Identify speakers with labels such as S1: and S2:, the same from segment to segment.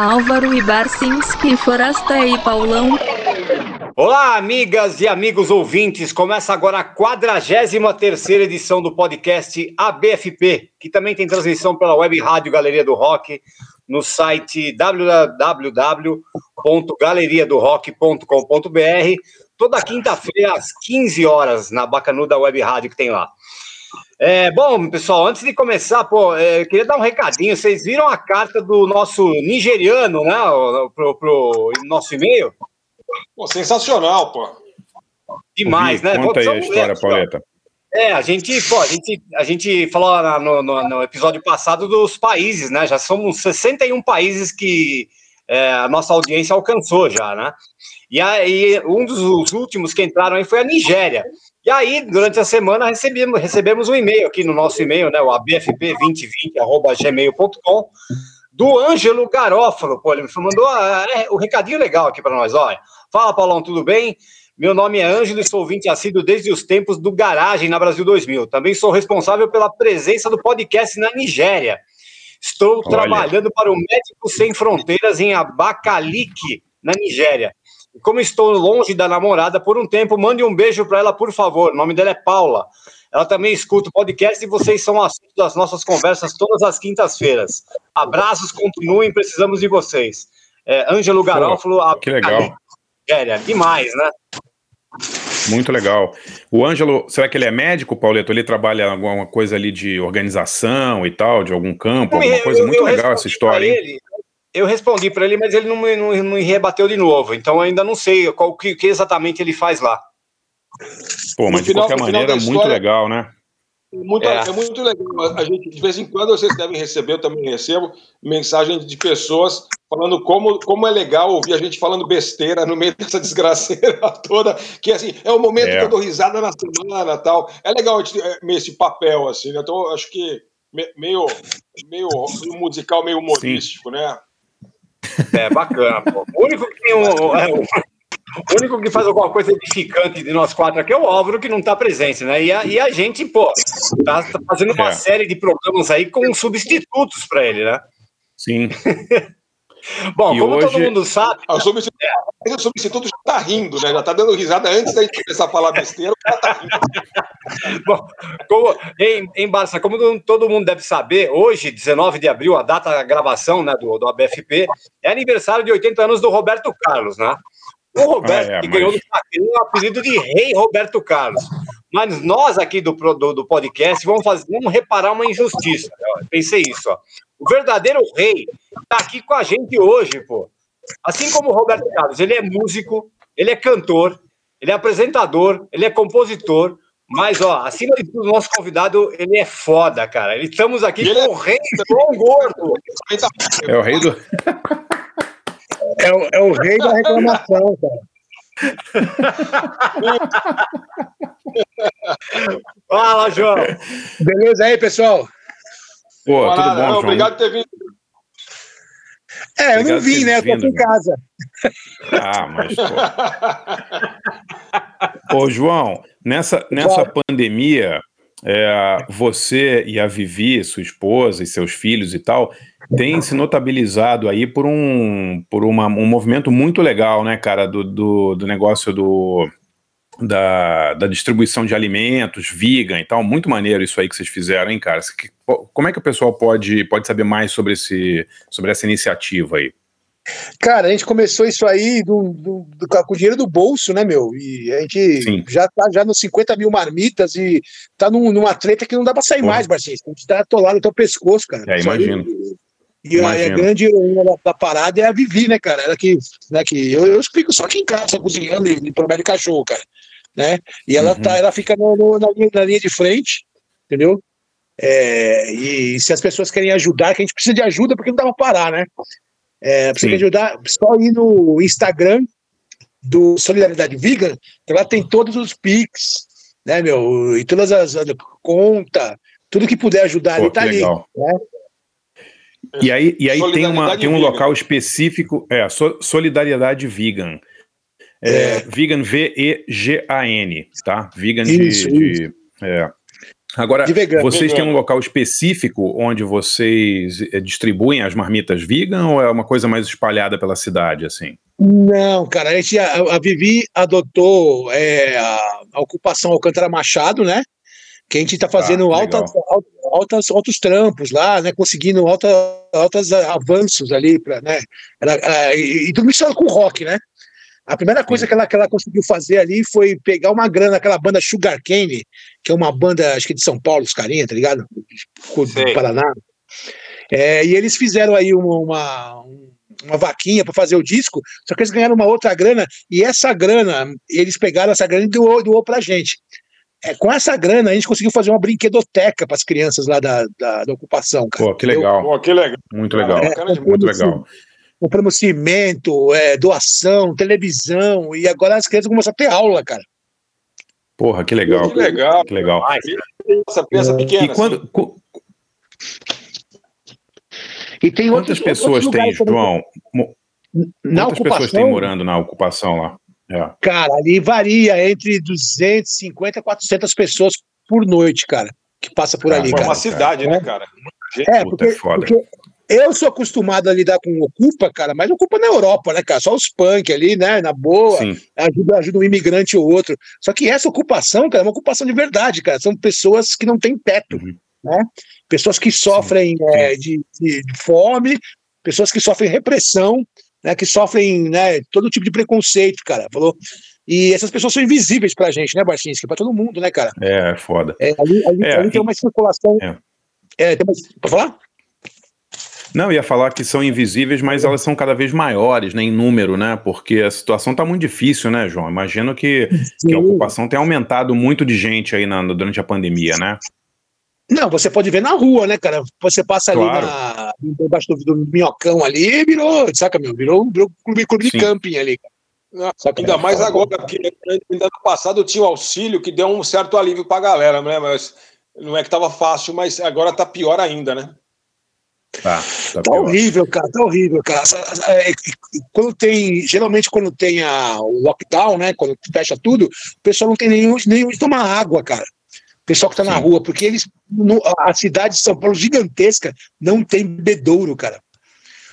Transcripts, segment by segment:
S1: Álvaro Ibarcinski, Forasta e Paulão.
S2: Olá, amigas e amigos ouvintes. Começa agora a 43 edição do podcast ABFP, que também tem transmissão pela web rádio Galeria do Rock, no site www.galeriadorock.com.br, toda quinta-feira às 15 horas, na Bacanuda Web Rádio que tem lá. É, bom, pessoal, antes de começar, pô, é, queria dar um recadinho. Vocês viram a carta do nosso nigeriano, né? Pro, pro nosso e-mail?
S3: Pô, sensacional, pô.
S2: Demais,
S4: Vi,
S2: né?
S4: Conta
S2: Pô,
S4: aí a história,
S2: ver,
S4: Pauleta.
S2: É, a gente, pô, a gente, a gente falou no, no, no, episódio passado dos países, né? Já somos 61 países que é, a nossa audiência alcançou já, né? E aí, um dos últimos que entraram aí foi a Nigéria. E aí, durante a semana, recebemos, recebemos um e-mail aqui no nosso e-mail, né? O abfp2020.gmail.com, do Ângelo Garófalo. Pô, ele me mandou ah, é, o um recadinho legal aqui para nós. Olha, fala, Paulão, tudo bem? Meu nome é Ângelo e sou ouvinte assíduo desde os tempos do Garagem na Brasil 2000. Também sou responsável pela presença do podcast na Nigéria. Estou Olha. trabalhando para o Médicos Sem Fronteiras em Abakaliki, na Nigéria. Como estou longe da namorada por um tempo, mande um beijo para ela, por favor. O nome dela é Paula. Ela também escuta o podcast e vocês são assunto das nossas conversas todas as quintas-feiras. Abraços, continuem, precisamos de vocês. É, Ângelo Garófalo.
S4: Pô, que legal.
S2: Nigéria. Demais, né?
S4: Muito legal. O Ângelo, será que ele é médico, Pauleto? Ele trabalha alguma coisa ali de organização e tal, de algum campo, alguma coisa? Muito legal essa história.
S2: Ele, eu respondi para ele, mas ele não me, não, não me rebateu de novo. Então ainda não sei qual que, que exatamente ele faz lá.
S4: Pô, mas no de final, qualquer maneira, história, muito legal, né?
S3: Muito, é. é. muito legal. A gente, de vez em quando, vocês devem receber, eu também recebo, mensagens de pessoas falando como, como é legal ouvir a gente falando besteira no meio dessa desgraceira toda, que assim, é o momento é. que eu dou risada na semana tal. É legal esse papel, assim, né? Então, acho que meio, meio musical, meio humorístico, Sim. né?
S2: É bacana, pô. O único que tem um, é, o único que faz alguma coisa edificante de nós quatro aqui é o Álvaro, que não está presente, né? E a, e a gente, pô, tá, tá fazendo uma é. série de programas aí com substitutos para ele, né?
S4: Sim.
S2: Bom, e como hoje... todo mundo sabe.
S3: O substituto, é. o substituto já está rindo, né? Já está dando risada antes da gente começar a falar besteira, já está rindo.
S2: Bom, como, em, em Barça, como todo mundo deve saber, hoje, 19 de abril, a data da gravação né, do, do ABFP, é aniversário de 80 anos do Roberto Carlos, né? O Roberto, ah, é, que mas... ganhou do Paquinho o apelido de Rei Roberto Carlos. Mas nós aqui do, do, do podcast vamos, fazer, vamos reparar uma injustiça. Eu pensei isso, ó. O verdadeiro rei está aqui com a gente hoje, pô. Assim como o Roberto Carlos, ele é músico, ele é cantor, ele é apresentador, ele é compositor, mas, ó, acima de tudo, o nosso convidado, ele é foda, cara. Ele, estamos aqui ele com é... o rei do Gordo.
S4: É o rei do...
S5: É o, é o rei da reclamação, cara.
S2: Fala, João.
S5: Beleza aí, pessoal?
S4: Pô, Olá, tudo bom, João?
S3: Obrigado por ter vindo.
S5: É, eu não vim, né? Eu tô aqui em casa.
S4: Ah, mas. Pô, Ô, João, nessa, nessa pandemia, é, você e a Vivi, sua esposa e seus filhos e tal, têm se notabilizado aí por um, por uma, um movimento muito legal, né, cara, do, do, do negócio do, da, da, distribuição de alimentos, vegan e tal. Muito maneiro isso aí que vocês fizeram, hein, cara? Como é que o pessoal pode, pode saber mais sobre, esse, sobre essa iniciativa aí?
S5: Cara, a gente começou isso aí do, do, do, com o dinheiro do bolso, né, meu? E a gente Sim. já tá já nos 50 mil marmitas e tá num, numa treta que não dá pra sair mais, Marcinho. A gente tá atolado no teu pescoço, cara.
S4: É, imagino.
S5: E a, a, grande heroína da, da, parada é a Vivi, né, cara? Ela que, né, que eu, eu fico só aqui em casa, cozinhando e, e de cachorro, cara. Né? E ela, uhum. tá, ela fica no, no, na, linha, na linha de frente, entendeu? É, e se as pessoas querem ajudar, que a gente precisa de ajuda porque não dá pra parar, né? É, precisa de ajudar, só ir no Instagram do Solidariedade Vegan, que lá tem todos os pics, né, meu? E todas as, as conta, tudo que puder ajudar Pô, ali tá ali. Né?
S4: E aí, e aí tem, uma, tem um vegan. local específico, é, Solidariedade Vegan. É, é. Vegan, V-E-G-A-N, tá? Vegan
S5: isso,
S4: de.
S5: Isso.
S4: é. Agora, vocês têm um local específico onde vocês eh, distribuem as marmitas vegan ou é uma coisa mais espalhada pela cidade, assim?
S5: Não, cara, a, gente, a, a Vivi adotou é, a, a, ocupação Alcântara Machado, né? Que a gente está fazendo ah, altas, altas, altos trampos lá, né? Conseguindo alta, altos avanços ali, pra, né? Ela, e, e tudo misturado com rock, né? A primeira coisa que ela, que ela conseguiu fazer ali foi pegar uma grana, aquela banda Sugar Cane, que é uma banda, acho que de São Paulo, os carinha, tá ligado? Do Paraná. É, e eles fizeram aí uma, uma, uma vaquinha para fazer o disco, só que eles ganharam uma outra grana, e essa grana, eles pegaram essa grana e doou, doou pra gente. É, com essa grana, a gente conseguiu fazer uma brinquedoteca para as crianças lá da, da, da, ocupação.
S4: Cara. Pô, que legal.
S3: Pô, que legal.
S4: Muito legal. É, muito legal
S5: compramos cimento, é, doação, televisão, e agora as crianças começam a ter aula, cara.
S4: Porra, que legal.
S3: Que legal.
S4: Que legal.
S3: Essa peça é. pequena.
S4: E quando.
S5: E tem
S4: Quantas outros, pessoas outros tem, João? Na Quantas ocupação, pessoas tem morando na ocupação lá?
S5: É. Cara, ali varia entre 250 e 400 pessoas por noite, cara, que passa por ali, é cara.
S3: É uma cidade, né, cara?
S5: É, porque, é porque eu sou acostumado a lidar com Ocupa, cara, mas Ocupa na Europa, né, cara? Só os punk ali, né? Na boa, ajuda, ajuda um imigrante ou outro. Só que essa ocupação, cara, é uma ocupação de verdade, cara. São pessoas que não têm teto, uhum. né? Pessoas que sofrem é, de, de, de, fome, pessoas que sofrem repressão, né? Que sofrem, né? Todo tipo de preconceito, cara. Falou. E essas pessoas são invisíveis pra gente, né, Barcinski? Pra todo mundo, né, cara?
S4: É, foda.
S5: É, ali, ali, é, ali tem uma circulação. É. É, tem uma... Pode falar?
S4: Não, ia falar que são invisíveis, mas elas são cada vez maiores, né, em número, né? Porque a situação está muito difícil, né, João? Imagino que, que, a ocupação tem aumentado muito de gente aí na, durante a pandemia, né?
S5: Não, você pode ver na rua, né, cara? Você passa claro. ali na, embaixo do, do minhocão ali, virou, saca, meu? Virou, virou clube, clube de camping ali,
S3: cara. ainda mais agora, porque ainda no passado tinha o auxílio que deu um certo alívio para a galera, né? Mas não é que estava fácil, mas agora está pior ainda, né?
S5: Tá, tá, tá horrível, cara, tá horrível, cara. É, quando tem, geralmente quando tem a, o lockdown, né, quando fecha tudo, o pessoal não tem nenhum, nenhum de tomar água, cara. O pessoal que tá Sim. na rua, porque eles, no, a cidade de São Paulo gigantesca não tem bebedouro, cara.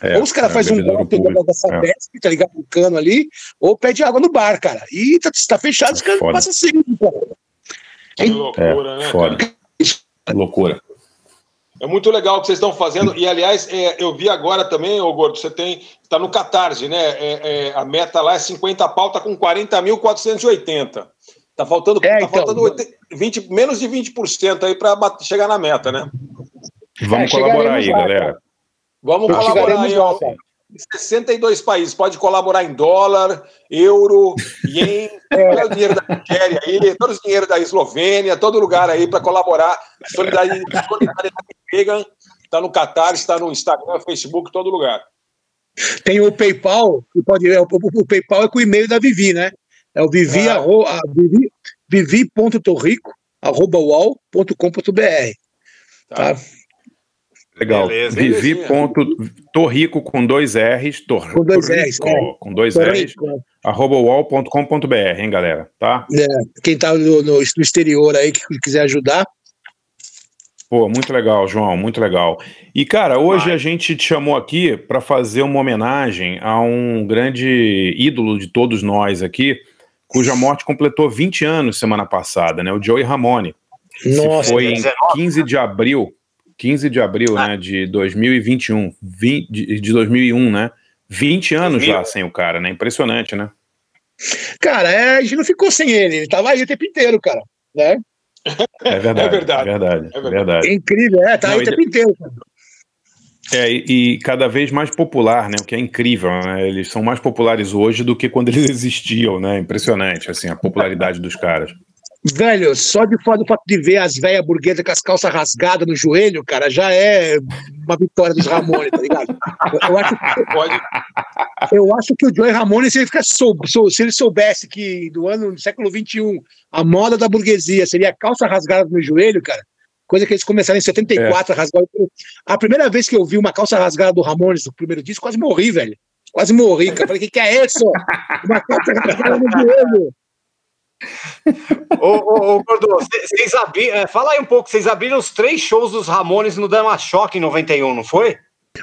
S5: É, ou os caras é, fazem um golpe dessa é. Besp, tá ligado? Um cano ali, ou pede água no bar, cara. E tá, tá fechado, os caras passam assim.
S3: Que loucura, é, né?
S4: Foda. Loucura.
S3: É muito legal o que vocês estão fazendo. E, aliás, é, eu vi agora também, ô Gordo, você tem. Está no Catarse, né? É, é, a meta lá é 50 pau, tá com 40.480. Tá faltando, é, tá então, faltando 20, menos de 20% aí para chegar na meta, né?
S4: Vamos é, colaborar aí, lá, galera.
S3: Vamos colaborar aí, ó. 62 países. Pode colaborar em dólar, euro, ien, é. o dinheiro da Nigéria aí, todo o dinheiro da Eslovênia, todo lugar aí para colaborar. Solidariedade, Vegan está no Qatar, está no Instagram, Facebook, todo lugar.
S5: Tem o PayPal, que pode, o, o, o PayPal é com o e-mail da Vivi, né? É o vivi, é. Arro, vivi, vivi.torrico, arroba ual.com.br. Tá. tá?
S4: Legal. Vivi. Ponto, torrico com dois R's. Tor,
S5: com dois R's.
S4: Com, é. com dois R's. Arroba wall.com.br, hein, galera? Tá?
S5: É, quem tá no, no, exterior aí que quiser ajudar.
S4: Pô, muito legal, João, muito legal. E, cara, hoje Vai. a gente te chamou aqui para fazer uma homenagem a um grande ídolo de todos nós aqui, cuja morte completou 20 anos semana passada, né? O Joey Ramone. Nossa, foi em 15 de abril 15 de abril, ah. né, de 2021, 20, de, de 2001, né? 20 anos 2000. já sem o cara, né? Impressionante, né?
S5: Cara, é, a gente não ficou sem ele, ele tava aí o tempo inteiro, cara, né?
S4: É verdade, é verdade, é verdade, é verdade.
S5: É incrível, é, tá não, aí o tempo inteiro, cara.
S4: É, e, e, cada vez mais popular, né? O que é incrível, né? Eles são mais populares hoje do que quando eles existiam, né? Impressionante, assim, a popularidade dos caras.
S5: Velho, só de fora do fato de ver as velhas burguesas com as calças rasgadas no joelho, cara, já é uma vitória dos Ramones, tá ligado? Eu, acho, que, eu acho que o Joey Ramones, se ele, fica sou, sou, se ele soubesse que do ano do século XXI a moda da burguesia seria calça rasgada no joelho, cara, coisa que eles começaram em 74 é. a rasgar. A primeira vez que eu vi uma calça rasgada do Ramones no primeiro disco, quase morri, velho. Quase morri, cara. Falei, o que, que é isso? Uma calça rasgada no joelho.
S2: Ô, ô, ô, Gordo, vocês abriram. É, fala aí um pouco, vocês abriram os três shows dos Ramones no Dama Choque em 91, não foi?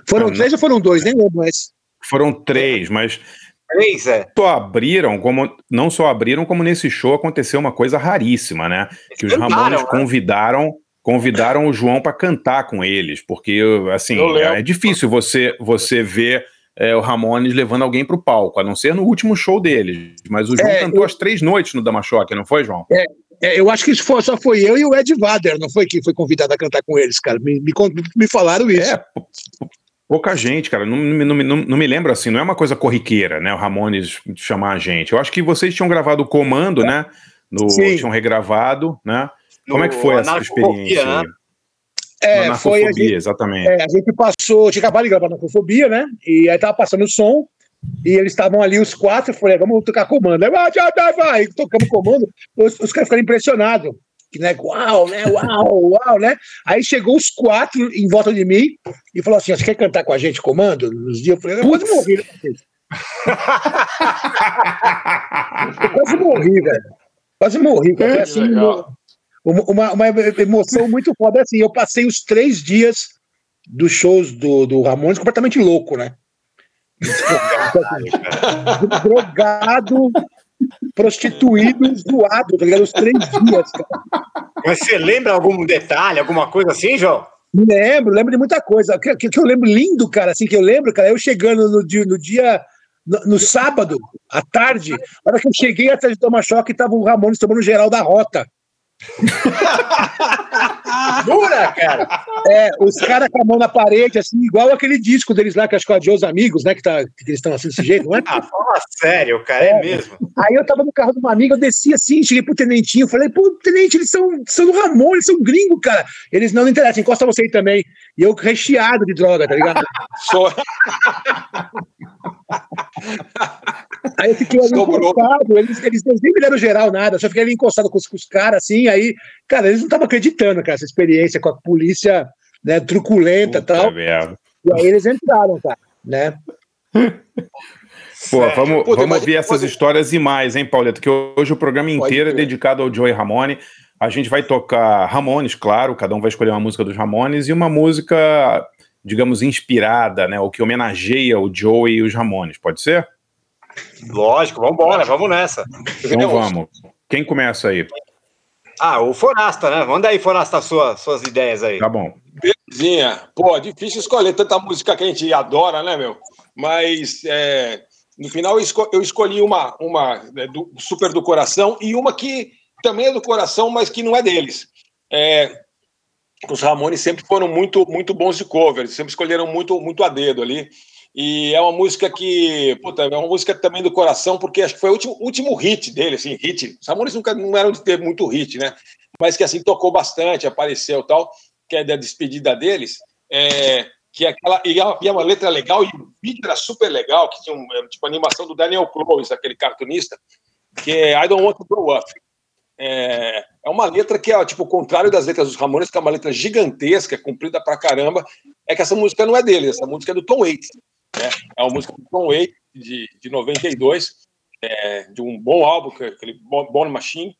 S5: Foram três ou foram dois, nem lembro, mas.
S4: Foram três, mas.
S2: Três, é.
S4: Só abriram, como. Não só abriram, como nesse show aconteceu uma coisa raríssima, né? Que os Ramones né? convidaram. Convidaram o João para cantar com eles, porque assim é difícil você você ver é, o Ramones levando alguém para o palco, a não ser no último show deles. Mas o João é, cantou eu... as três noites no Damachoque, não foi, João?
S5: É, é, eu acho que foi, só foi eu e o Ed Vader, não foi que foi convidado a cantar com eles, cara. Me, me, me falaram isso. É,
S4: pouca gente, cara. Não, não, não, não, me lembro assim, não é uma coisa corriqueira, né? O Ramones chamar a gente. Eu acho que vocês tinham gravado o comando, né? No, tinham regravado, né? Como é que foi essa experiência? Né?
S5: É, foi a gente,
S4: exatamente.
S5: É, a gente passou, tinha acabado de gravar na Narcofobia, né? E aí tava passando o som, e eles estavam ali, os quatro, eu falei, vamos tocar comando. Aí, vai, vai, vai, tocamos comando, os, os caras ficaram impressionados. Que, né, uau, né, uau, uau, né? Aí chegou os quatro em volta de mim e falou assim: você quer cantar com a gente comando? Nos dias eu falei, eu quase morri, né? eu quase morri, velho. Quase morri, cara. Assim, uma, uma emoção muito foda. Assim, eu passei os três dias dos shows do, do Ramones completamente louco, né? Drogado, prostituído, zoado, tá ligado? Os três dias, cara.
S2: Mas você lembra algum detalhe, alguma coisa assim, João?
S5: Lembro, lembro de muita coisa. O que, que, que, eu lembro lindo, cara, assim, que eu lembro, cara, eu chegando no dia, no dia no, no, sábado, à tarde, na hora que eu cheguei atrás de tomar choque, tava o Ramones tomando geral da rota.
S2: Dura, cara!
S5: É, os caras com a mão na parede, assim, igual aquele disco deles lá, que acho que é de Os Amigos, né? Que, tá, que eles estão assim desse jeito, não é?
S2: Ah, fala sério, cara, é, é, mesmo.
S5: Aí eu tava no carro de uma amiga, eu desci assim, cheguei pro tenentinho, falei, pô, tenente, eles são, são do Ramon, eles são gringos, cara. Eles não, não interessa, encosta você aí também. E eu recheado de droga, tá ligado? Só. Aí eu fiquei ali encostado, eles, eles nem me deram geral nada, só fiquei ali encostado com os, com os caras, assim, aí, cara, eles não estavam acreditando, cara, essa experiência com a polícia, né, truculenta e tal. Merda. E aí eles entraram, cara, né?
S4: Pô, vamos, Puta, vamos ouvir essas histórias e mais, hein, Pauleto? Que hoje o programa inteiro é dedicado ao Joey Ramone. A gente vai tocar Ramones, claro, cada um vai escolher uma música dos Ramones e uma música, digamos, inspirada, né? Ou que homenageia o Joey e os Ramones, pode ser?
S2: Lógico, vamos embora, vamos nessa.
S4: Então vamos. Quem começa aí?
S2: Ah, o Forasta, né? Manda aí, Forasta, sua, suas ideias aí.
S4: Tá bom.
S3: Belezinha. Pô, difícil escolher tanta música que a gente adora, né, meu? Mas é, no final eu escolhi uma, uma né, do, super do coração e uma que também é do coração, mas que não é deles. É, os Ramones sempre foram muito, muito bons de covers, sempre escolheram muito, muito a dedo ali. E é uma música que, puta, é uma música também do coração, porque acho que foi o último, último hit dele, assim, hit. Os Ramones nunca não eram de ter muito hit, né? Mas que assim tocou bastante, apareceu tal, que é da despedida deles. É, que é aquela e é uma letra legal e o vídeo era super legal, que tinha um, é, tipo animação do Daniel Close, aquele cartunista, que é I Don't Want to Grow Up. É, é uma letra que é tipo o contrário das letras dos Ramones, que é uma letra gigantesca, comprida pra caramba. É que essa música não é dele, essa música é do Tom Waits. Né? É uma música do Tom Waits, de, de 92, é, de um bom álbum, é aquele Born Machine.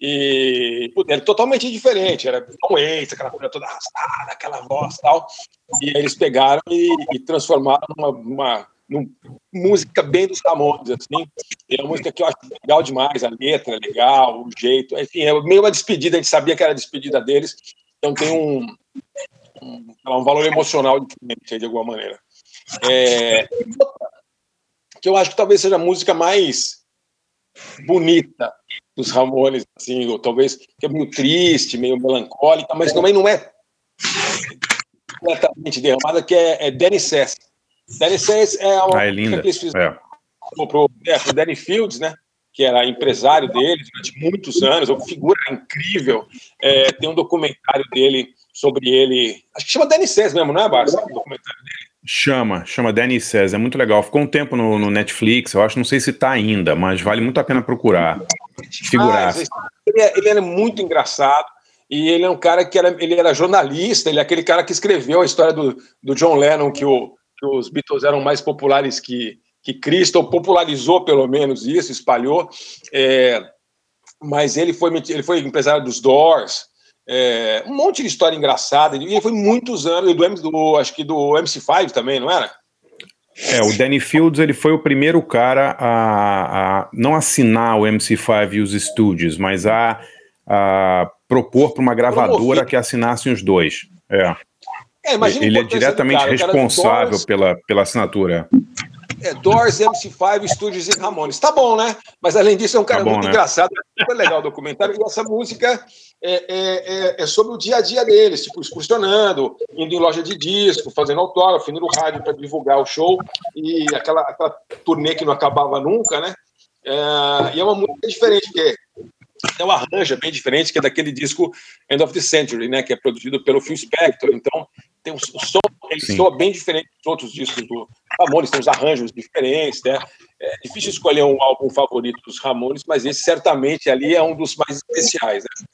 S3: E era totalmente diferente, era Tom Waits, aquela coisa toda arrastada, aquela voz e tal. E eles pegaram e, e transformaram numa, numa, numa, música bem dos Ramones, assim. é uma música que eu acho legal demais, a letra é legal, o jeito, enfim, é meio uma despedida, a gente sabia que era a despedida deles, então tem um, um, um valor emocional diferente de alguma maneira. É, que eu acho que talvez seja a música mais bonita dos Ramones, assim, ou talvez que é meio triste, meio melancólica, mas também não é completamente derramada, que é, é Danny Sess. Danny Sess é uma
S4: ah, é linda. que eles fizeram
S3: é. pro, é, pro Danny Fields, né? que era empresário deles durante muitos anos, uma figura incrível. É, tem um documentário dele sobre ele, acho que chama Danny Sess mesmo, não é, Barça? O documentário dele.
S4: Chama, chama Danny Says, é muito legal. Ficou um tempo no, no, Netflix, eu acho, não sei se tá ainda, mas vale muito a pena procurar. Figurar. Ah,
S3: ele, é, ele era muito engraçado e ele é um cara que era, ele era jornalista, ele é aquele cara que escreveu a história do, do John Lennon, que, o, que os Beatles eram mais populares que, que Cristo, ou popularizou pelo menos isso, espalhou. É,
S6: mas ele foi, ele foi empresário dos Doors, é, um monte de história engraçada, e ele foi muitos anos, do, do, acho que do MC5 também, não era?
S4: É, o Danny Fields ele foi o primeiro cara a, a não assinar o MC5 e os estúdios, mas a, a propor para uma gravadora que assinasse os dois. É. é ele é diretamente cara, responsável pela, pela assinatura.
S6: É, Doors, MC5, Studios e Ramones. Tá bom, né? Mas além disso, é um cara tá bom, muito né? engraçado. Foi legal o documentário. E essa música é, é, é, é, sobre o dia a dia deles, tipo, excursionando, indo em loja de disco, fazendo autógrafo, indo no rádio para divulgar o show. E aquela, aquela turnê que não acabava nunca, né? É, e é uma música diferente, porque é um arranjo bem diferente que é daquele disco End of the Century, né, que é produzido pelo Phil Spector. Então, tem um, som, ele Sim. soa bem diferente dos outros discos do Ramones, tem uns arranjos diferentes, né? É difícil escolher um álbum favorito dos Ramones, mas esse certamente ali é um dos mais especiais, né?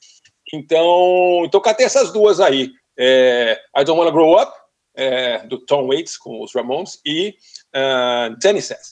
S6: Então, então catei essas duas aí. É, I Don't Wanna Grow Up, é, do Tom Waits com os Ramones, e uh, Danny Says.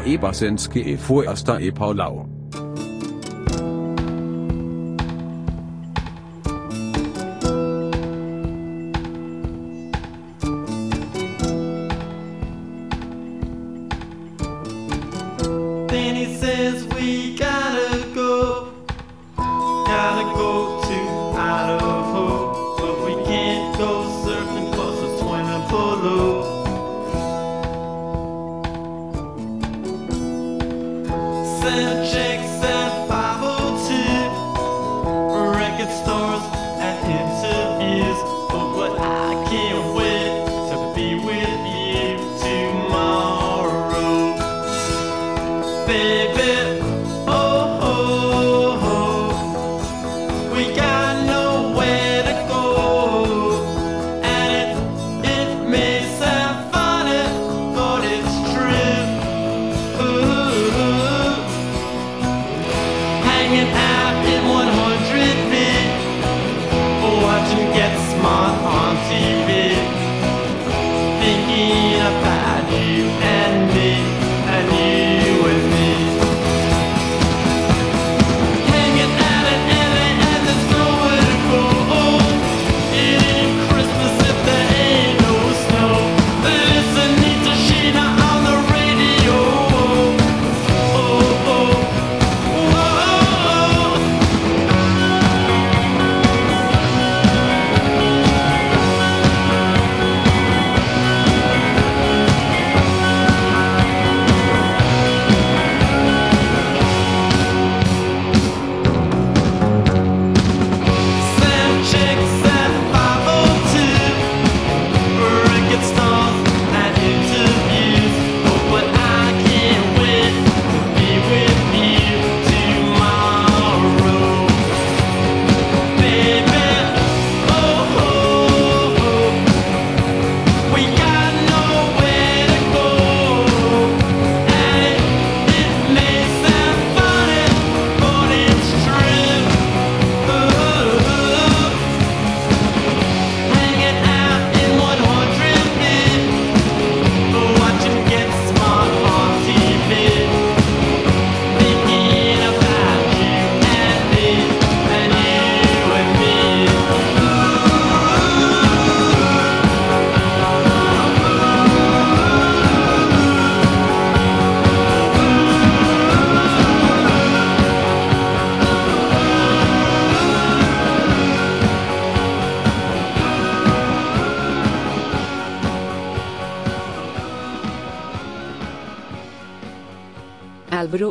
S7: Alvaro Ebersenske e Fuerster e Paulau.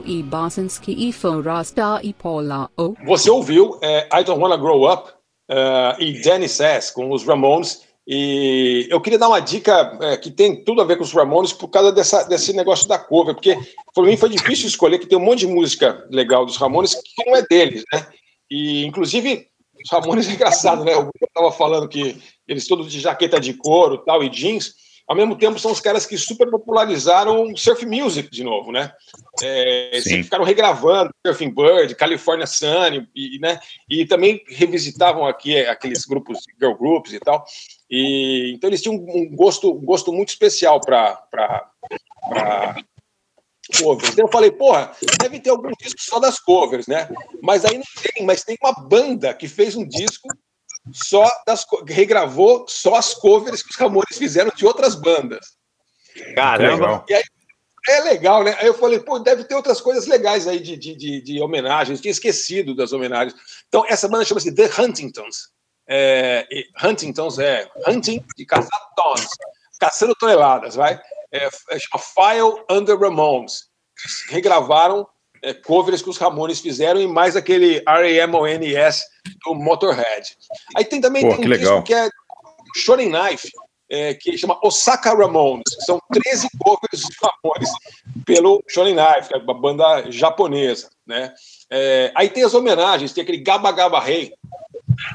S8: E Basinski e e Paula?
S3: Você ouviu é, I Don't Wanna Grow Up uh, e Danny Sass com os Ramones. E eu queria dar uma dica é, que tem tudo a ver com os Ramones por causa dessa, desse negócio da cover, porque para mim foi difícil escolher, que tem um monte de música legal dos Ramones que não é deles, né? E inclusive os Ramones é engraçado, né? Eu estava falando que eles todos de jaqueta de couro tal e jeans, ao mesmo tempo são os caras que super popularizaram surf music de novo, né? É, ficaram regravando Surfing Bird, California Sun, e, né? e também revisitavam aqui aqueles grupos, girl groups e tal. E, então eles tinham um gosto, um gosto muito especial para covers. Então eu falei, porra, deve ter algum disco só das covers, né? Mas aí não tem, mas tem uma banda que fez um disco só das regravou só as covers que os Ramones fizeram de outras bandas.
S2: Caramba!
S3: E aí, é legal, né? Aí eu falei, pô, deve ter outras coisas legais aí de, de, de, de homenagens. tinha esquecido das homenagens. Então, essa banda chama-se The Huntingtons. É, Huntingtons é Hunting de caçar tons, caçando toneladas, vai? É, é chama File Under Ramones. Eles regravaram é, covers que os Ramones fizeram e mais aquele R-A-M-O-N-S do Motorhead. Aí tem também
S4: Pô,
S3: tem um disco que é Shonen Knife, é, que chama Osaka Ramones, que são 13 covers dos Ramones pelo Shonen Knife, que é uma banda japonesa, né? É, aí tem as homenagens, tem aquele Gaba Gaba Rei,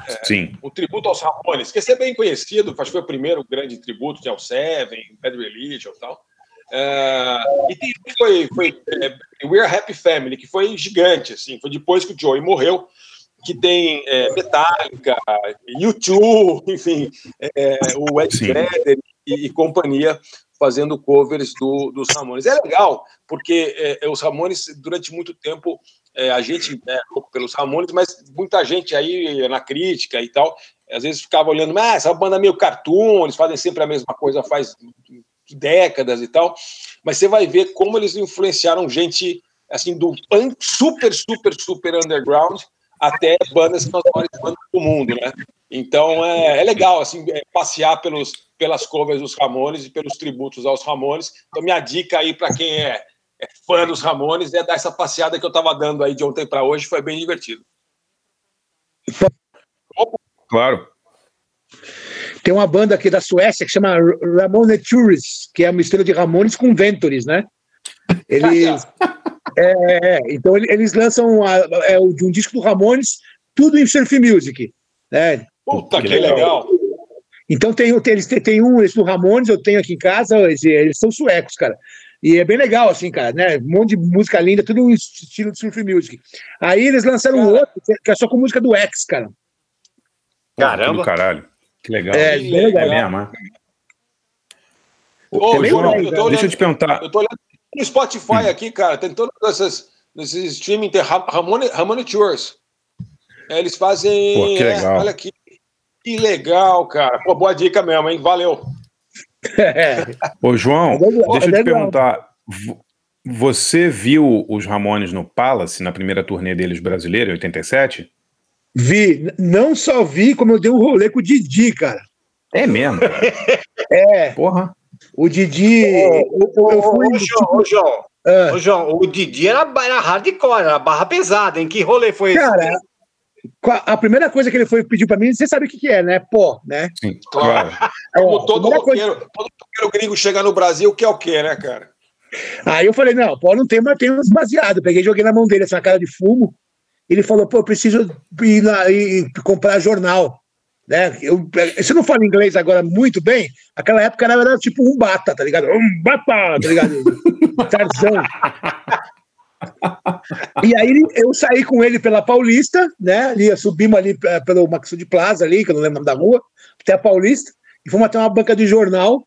S4: é, Sim.
S3: o tributo aos Ramones, que esse é bem conhecido, acho que foi o primeiro grande tributo de Al Seven, Bad Religion e tal. Uh, e tem, foi, foi é, We're Happy Family, que foi gigante, assim, foi depois que o Joey morreu, que tem é, Metallica, YouTube, enfim, é, o Ed Vedder e, e, companhia fazendo covers do, dos Ramones. É legal, porque é, os Ramones, durante muito tempo, é, a gente, né, pelos Ramones, mas muita gente aí na crítica e tal, às vezes ficava olhando, mas ah, essa banda é meio cartoon, eles fazem sempre a mesma coisa faz décadas e tal, mas você vai ver como eles influenciaram gente assim do super, super, super underground até bandas que são as maiores bandas do mundo, né? Então é, é legal assim é, passear pelos, pelas covers dos Ramones e pelos tributos aos Ramones. Então minha dica aí para quem é, é, fã dos Ramones é dar essa passeada que eu estava dando aí de ontem para hoje, foi bem divertido.
S4: Claro.
S5: Tem uma banda aqui da Suécia que chama Ramone Tourists, que é uma mistura de Ramones com Ventures, né? Eles. é, então eles lançam a, é, um disco do Ramones, tudo em surf music. Né?
S3: Puta que, que legal. legal.
S5: Então tem, tem, eles tem um, esse do Ramones, eu tenho aqui em casa, eles, eles são suecos, cara. E é bem legal, assim, cara, né? Um monte de música linda, tudo em estilo de surf music. Aí eles lançaram um outro, que é só com música do X, cara.
S4: Caramba! caralho. Que legal.
S5: É, bem legal. É mesmo,
S4: é? Ô, Ô, João, eu olhando, deixa eu te perguntar.
S3: Eu tô olhando no Spotify hum. aqui, cara, tem todas essas nesses streaming, tem Ramone, Ramone Tours. É, eles fazem.
S4: Pô, que é, legal.
S3: olha aqui. Que legal, cara. Pô, boa dica mesmo, hein? Valeu.
S4: Ô, João, deixa eu te perguntar. Você viu os Ramones no Palace na primeira turnê deles brasileira, em 87?
S5: Vi, não só vi, como eu dei um rolê com o Didi, cara.
S4: É mesmo?
S5: é.
S4: Porra.
S5: O Didi. eu,
S2: eu fui, ô, João, ô, João, ah. ô, João, o Didi era, era hardcore, era barra pesada, em que rolê foi esse?
S5: Cara, a primeira coisa que ele foi pedir pra mim, você sabe o que, que é, né? Pó, né?
S3: Sim, claro. É, Como todo roqueiro, coisa... todo roqueiro gringo chega no Brasil, que é o quê, né, cara?
S5: Aí eu falei, não, pó não tem, mas tem uns baseados. Peguei e joguei na mão dele essa cara de fumo. Ele falou, pô, eu preciso ir lá e comprar jornal. Né? Eu, você não fala inglês agora muito bem? Aquela época era, tipo um bata, tá ligado? Um bata, tá ligado? Tarzão. e aí eu saí com ele pela Paulista, né? Ali, subimos ali pelo Maxud Plaza ali, que eu não lembro o nome da rua, até a Paulista, e fomos até uma banca de jornal,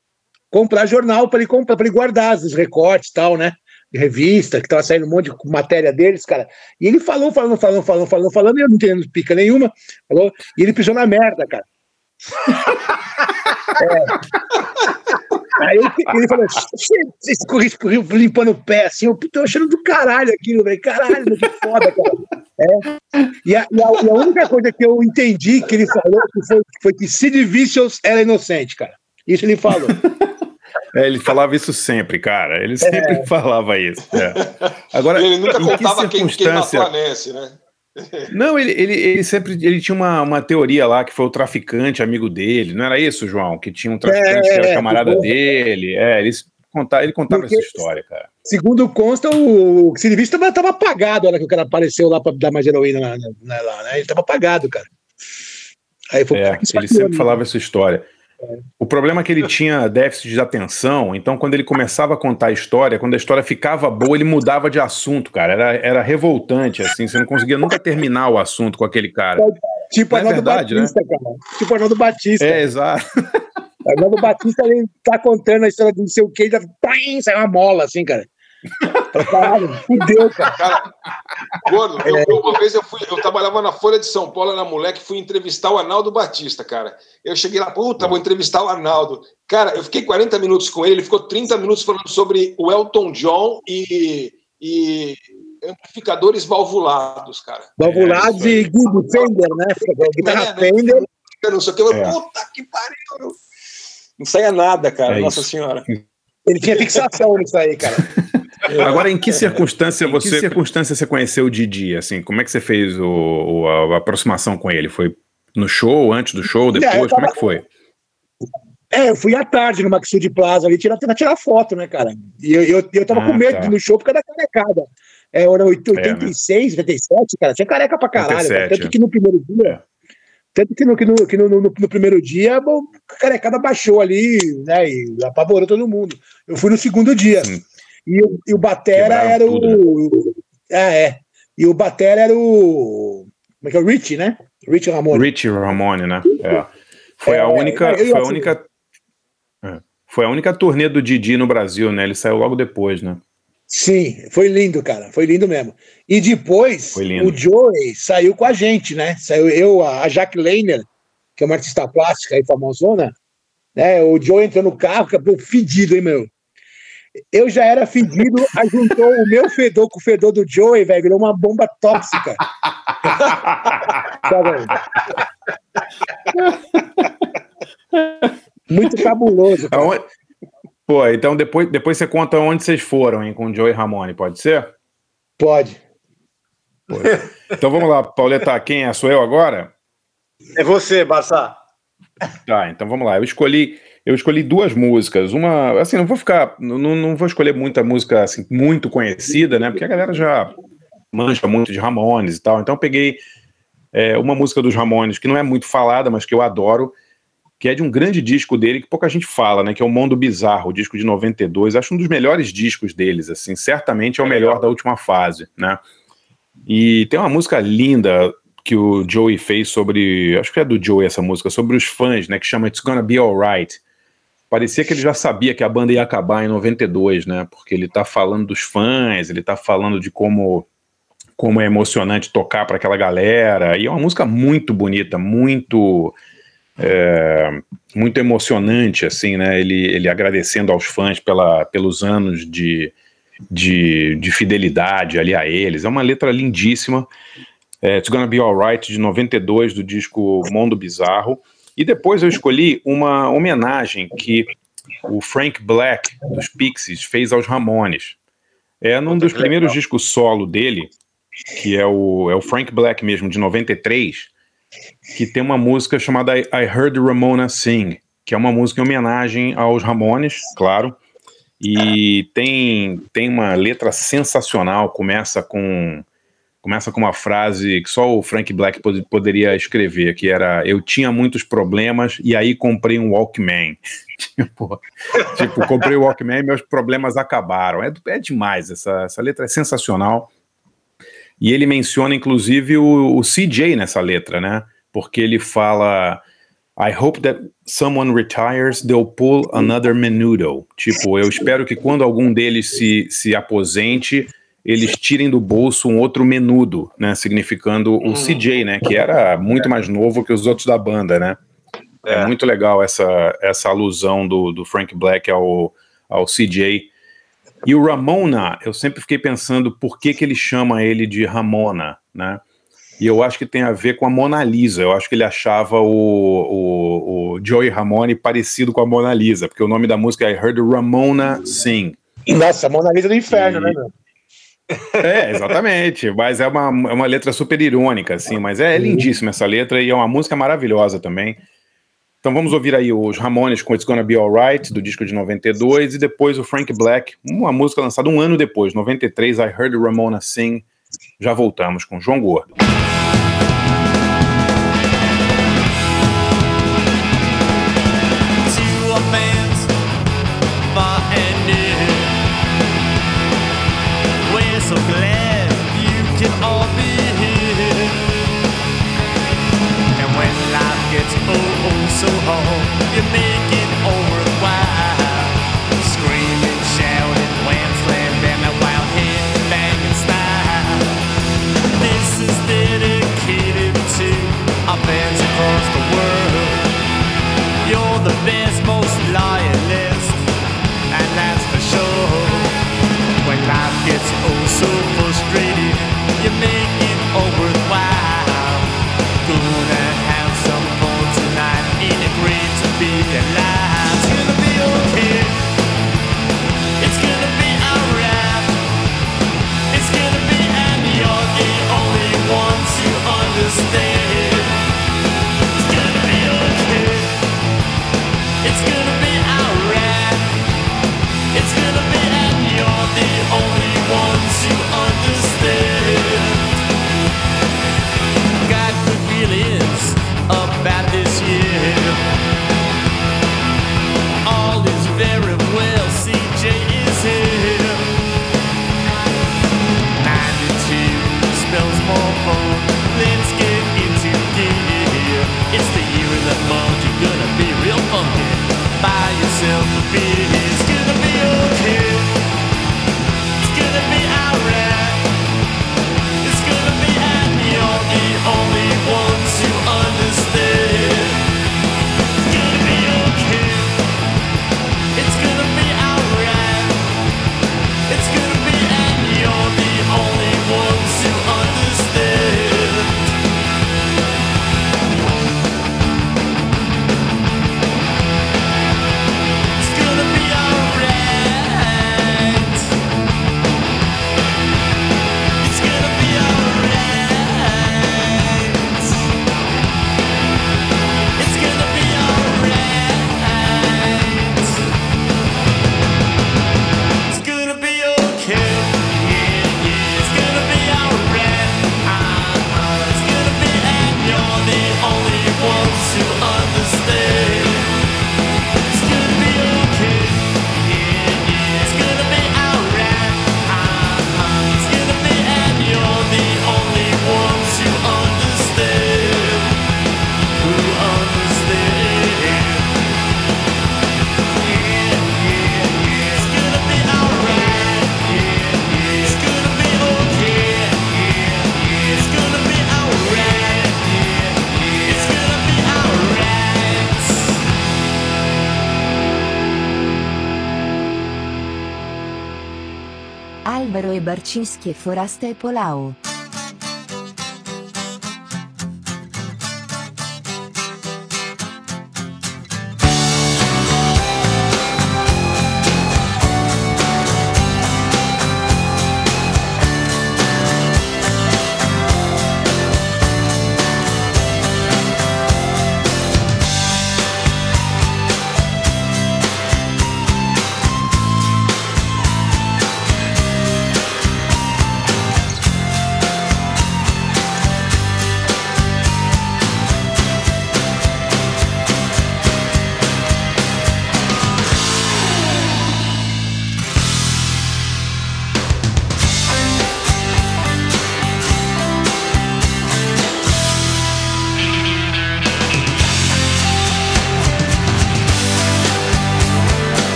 S5: comprar jornal para ele comprar, para ele guardar os recortes e tal, né? Revista, que tava saindo um monte de matéria deles, cara. E ele falou, falando, falando, falando, falando, falando, e eu não entendendo pica nenhuma, falou, e ele pisou na merda, cara. é. Aí ele falou, você limpando o pé assim, eu tô achando do caralho aquilo, velho. Caralho, que foda, cara. É. E, a, e, a, e, a, única coisa que eu entendi que ele falou que foi, foi que Sid Vicious era inocente, cara. Isso ele falou.
S4: É, ele falava isso sempre, cara. Ele sempre é. falava isso. É. Agora,
S3: ele nunca contava que quem, quem matou a Nancy, né?
S4: Não, ele, ele, ele sempre ele tinha uma, uma teoria lá que foi o traficante amigo dele, não era isso, João? Que tinha um traficante é, que era camarada dele. É, ele, conta, ele contava Porque, essa história, cara.
S5: Segundo consta, o serviço estava apagado na hora que o cara apareceu lá para dar mais heroína lá, lá, né? Ele estava apagado, cara.
S4: Aí foi, é, ele sempre falava essa história. O problema é que ele tinha déficit de atenção, então quando ele começava a contar a história, quando a história ficava boa, ele mudava de assunto, cara. Era, era revoltante, assim, você não conseguia nunca terminar o assunto com aquele cara.
S5: Tipo não é verdade, né? Batista, né? cara. Tipo Arnaldo Batista.
S4: É, exato.
S5: Arnaldo Batista ele tá contando a história de não sei o que, e já sai uma mola, assim, cara. Caralho, fudeu, cara. cara
S3: gordo, eu, eu, uma vez eu fui, eu trabalhava na Folha de São Paulo, na moleque, fui entrevistar o Arnaldo Batista, cara. Eu cheguei lá, puta, vou entrevistar o Arnaldo. Cara, eu fiquei 40 minutos com ele, ele ficou 30 minutos falando sobre o Elton John e, e amplificadores valvulados, cara.
S5: Valvulados é, e Guido Fender, né? Guitarra é, Fender.
S3: Não sei o que, eu, é. puta que pariu. Não saia nada, cara, é Nossa isso. Senhora.
S5: Ele tinha fixação nisso aí, cara.
S4: Agora, em que circunstância você, que circunstância você conheceu o Didi? Assim, como é que você fez o, o a, aproximação com ele? Foi no show, antes do show, depois? É, tava... Como é que foi?
S5: É, eu fui à tarde no Maxud Plaza ali tirar, tirar foto, né, cara? E eu, eu, eu tava ah, com medo tá. no show por causa da carecada. É, era 86, é, né? 87, cara. Tinha careca pra caralho. 87, Tanto que no primeiro dia. É. Tanto que no, que no, que no, no, no primeiro dia a carecada baixou ali, né? E apavorou todo mundo. Eu fui no segundo dia. E, e o Batera era o. Tudo, né? É, é. E o Batera era o. Como é que é? O Rich, né? Rich Ramone.
S4: Rich Ramone, né? É. Foi é, a única. foi a única. É. Foi a única turnê do Didi no Brasil, né? Ele saiu logo depois, né?
S5: Sim, foi lindo, cara. Foi lindo mesmo. E depois, o Joey saiu com a gente, né? Saiu eu, a Jack Lehner, que é uma artista plástica e famosona, né? O Joey entrou no carro, acabou fedido, hein, meu? eu já era fedido, juntou o meu fedor com o fedor do Joey, velho, virou uma bomba tóxica. tá Muito cabuloso. Cara.
S4: Pô, então depois, depois você conta onde vocês foram, hein, com o Joey Ramone, pode ser?
S5: Pode.
S4: Então vamos lá, Pauleta, quem é? Sou eu agora?
S2: É você, Barça.
S4: Tá, então vamos lá. Eu escolhi eu escolhi duas músicas. Uma, assim, não vou ficar, não, não vou escolher muita música assim, muito conhecida, né? Porque a galera já manja muito de Ramones e tal. Então eu peguei é, uma música dos Ramones que não é muito falada, mas que eu adoro, que é de um grande disco dele que pouca gente fala, né? Que é o Mundo Bizarro, o disco de 92. Acho um dos melhores discos deles, assim. Certamente é o melhor da última fase, né? E tem uma música linda que o Joey fez sobre, acho que é do Joey essa música, sobre os fãs, né? Que chama It's Gonna Be Alright parecia que ele já sabia que a banda ia acabar em 92, né? Porque ele tá falando dos fãs, ele tá falando de como como é emocionante tocar para aquela galera. E é uma música muito bonita, muito é, muito emocionante, assim, né? Ele, ele agradecendo aos fãs pela, pelos anos de, de, de fidelidade ali a eles. É uma letra lindíssima. É, It's Gonna Be Alright, de 92, do disco Mundo Bizarro. E depois eu escolhi uma homenagem que o Frank Black, dos Pixies, fez aos Ramones. É num dos primeiros discos solo dele, que é o, é o Frank Black mesmo, de 93, que tem uma música chamada I Heard Ramona Sing, que é uma música em homenagem aos Ramones, claro, e tem, tem uma letra sensacional, começa com começa com uma frase que só o Frank Black pod poderia escrever, que era eu tinha muitos problemas e aí comprei um Walkman. tipo, tipo, comprei o Walkman e meus problemas acabaram. É, é demais, essa, essa letra é sensacional. E ele menciona, inclusive, o, o CJ nessa letra, né? Porque ele fala... I hope that someone retires, they'll pull another menudo. Tipo, eu espero que quando algum deles se, se aposente, eles tirem do bolso um outro menudo, né? Significando o hum. CJ, né? Que era muito mais novo que os outros da banda, né? É, é muito legal essa, essa alusão do, do Frank Black ao, ao CJ. E o Ramona, eu sempre fiquei pensando por que, que ele chama ele de Ramona, né? E eu acho que tem a ver com a Mona Lisa. Eu acho que ele achava o, o, o Joey Ramone parecido com a Mona Lisa, porque o nome da música é I Heard Ramona Sing.
S5: Nossa, Mona Lisa do Inferno, e... né, meu?
S4: É, exatamente. Mas é uma, é uma letra super irônica, assim. Mas é lindíssima essa letra e é uma música maravilhosa também. Então vamos ouvir aí os Ramones com It's Gonna Be Alright, do disco de 92, e depois o Frank Black, uma música lançada um ano depois, 93, I Heard Ramona Sing. Já voltamos com João Gordo. so hard.
S7: You need Barcińskie Foraste Polao.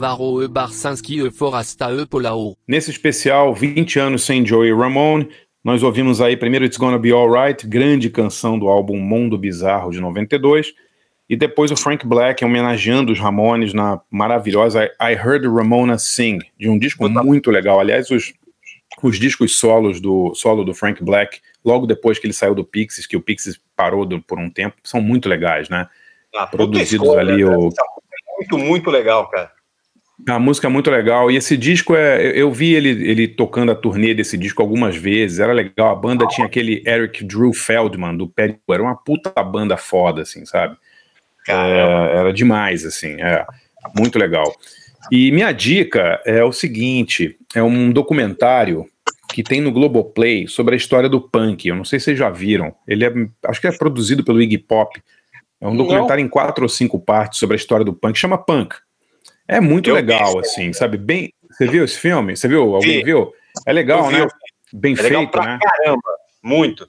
S7: Alvaro E. Barsanski E. Forasta E. Polao.
S4: Nesse especial, 20 anos sem Joey Ramone, nós ouvimos aí primeiro It's Gonna Be Alright, grande canção do álbum Mundo Bizarro de 92, e depois o Frank Black homenageando os Ramones na maravilhosa I Heard Ramona Sing, de um disco muito legal. Aliás, os, os discos solos do solo do Frank Black, logo depois que ele saiu do Pixies, que o Pixies parou do, por um tempo, são muito legais, né?
S2: Ah,
S4: Produzidos
S2: escolha,
S4: ali
S2: né?
S4: o
S2: Muito, muito legal, cara.
S4: A música é muito legal. E esse disco é. eu- Eu vi ele, ele tocando a turnê desse disco algumas vezes. Era legal. A banda tinha aquele Eric Drew Feldman do Pé. Era uma puta banda foda, assim, sabe? É, era demais, assim. É. Muito legal. E minha dica é o seguinte: é um documentário que tem no Globoplay sobre a história do punk. Eu não sei se vocês já viram. Ele é. Acho que é produzido pelo Iggy Pop. É um
S3: Não.
S4: documentário em quatro ou cinco partes sobre a história do punk. Chama Punk. É muito
S2: Eu
S4: legal, assim, sabe? Bem. Você viu esse filme? Você viu? Alguém
S2: Vi.
S4: viu? É legal,
S2: Eu
S4: né?
S2: vi.
S4: Bem
S2: É legal
S4: feito,
S2: pra
S4: né?
S2: caramba. Muito.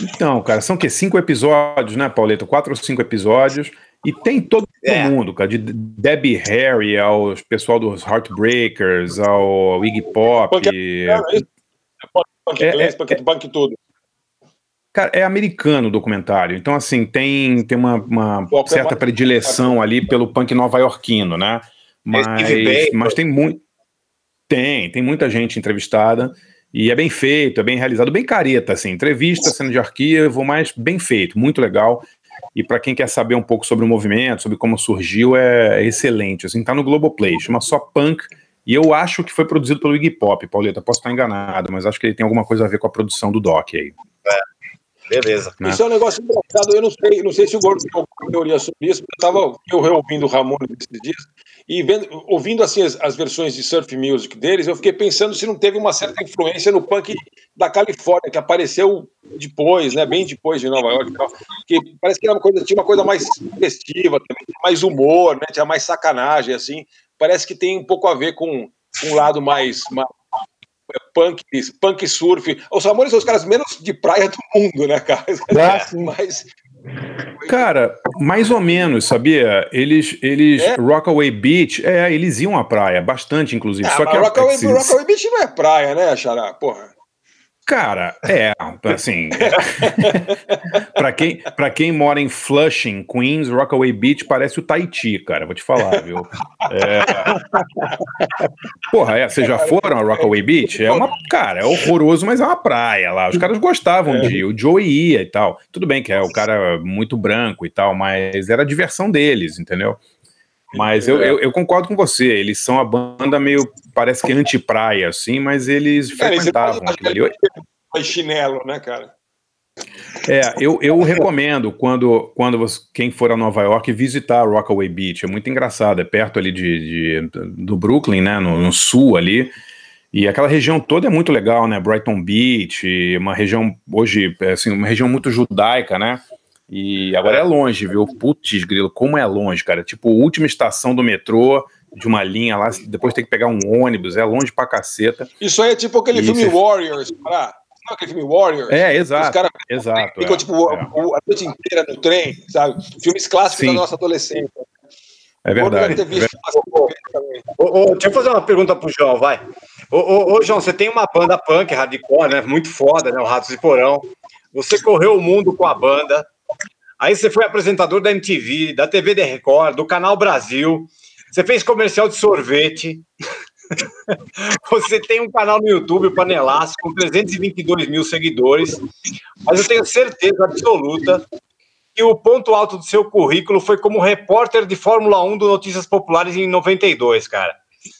S4: Então, cara, são que cinco episódios, né, Pauleto? Quatro ou cinco episódios. E tem todo
S2: É.
S4: mundo, cara, de Debbie Harry ao pessoal dos Heartbreakers, ao Iggy Pop.
S3: Punk É isso? Punk
S4: É, é,
S3: punk, tudo.
S4: Cara, é americano o documentário. Então, assim, tem, tem uma, uma
S3: é
S4: certa predileção ali pelo punk nova-iorquino, né? Mas, mas tem muito. Tem, tem muita gente entrevistada. E é bem feito, é bem realizado, bem careta, assim. Entrevista, cena de arquivo, mas bem feito, muito legal. E para quem quer saber um pouco sobre o movimento, sobre como surgiu, é, é excelente. Assim, tá no Globoplay, chama só Punk. E eu acho que foi produzido pelo Iggy Pop, Pauleta. Posso estar enganado, mas acho que ele tem alguma coisa a ver com a produção do Doc aí.
S2: Beleza.
S4: né?
S3: Isso é um negócio engraçado. Eu não sei, não sei se o Gordo tem alguma teoria sobre isso, porque eu estava eu reouvindo o Ramones esses dias e vendo, ouvindo assim as, as versões de surf music deles, eu fiquei pensando se não teve uma certa influência no punk da Califórnia, que apareceu depois, né, bem depois de Nova York, que parece que era uma coisa, tinha uma coisa mais festiva, também, mais humor, né, tinha mais sacanagem, assim. Parece que tem um pouco a ver com com um lado mais, mais punk, punk surf. Os Ramones são os caras menos de praia do mundo, né, cara?
S5: Sim.
S3: Mas
S4: Cara, mais ou menos, sabia? Eles, eles
S3: É?
S4: Rockaway Beach, é, eles iam à praia, bastante, inclusive.
S3: Ah,
S4: só que a-
S3: Rockaway,
S4: se-
S3: Rockaway Beach não é praia, né, Xará? Porra.
S4: Cara, é, assim, para quem, pra quem mora em Flushing, Queens, Rockaway Beach parece o Tahiti, cara, vou te falar, viu? É... Porra, é, vocês já foram a Rockaway Beach? É uma, cara, é horroroso, mas é uma praia lá. Os caras gostavam de ir, o Joey ia e tal. Tudo bem que é o cara muito branco e tal, mas era a diversão deles, entendeu? Mas eu, eu, eu concordo com você, eles são a banda meio, parece que anti-praia, assim, mas eles
S3: Cara, você
S4: frequentavam aquilo ali.
S3: Chinelo, né, cara?
S4: É, eu, eu recomendo quando, quando você, quem for a Nova York visitar Rockaway Beach. É muito engraçado, é perto ali de, de do Brooklyn, né? No, no, sul ali. E aquela região toda é muito legal, né? Brighton Beach, uma região hoje, é, assim, uma região muito judaica, né? E agora é longe, viu? Putz, grilo, como é longe, cara. Tipo, última estação do metrô, de uma linha lá, depois tem que pegar um ônibus, é longe pra caceta.
S3: Isso aí é tipo aquele e filme Warriors, pra não, aquele filme Warriors.
S4: É, exato. Os caras exato,
S3: ficam, é, tipo, é. a, a noite inteira no trem, sabe? Filmes clássicos Sim. da nossa adolescência.
S4: É verdade.
S2: É verdade. Ô, ô, deixa eu fazer uma pergunta pro João, vai. Ô, ô, ô, João, você tem uma banda punk hardcore, né? Muito foda, né? O Ratos de Porão. Você correu o mundo com a banda. Aí você foi apresentador da MTV, da TV de Record, do Canal Brasil. Você fez comercial de sorvete. Você tem um canal no YouTube, o Panelaço, com 322 mil seguidores, mas eu tenho certeza absoluta que o ponto alto do seu currículo foi como repórter de Fórmula 1 do Notícias Populares em 92, cara.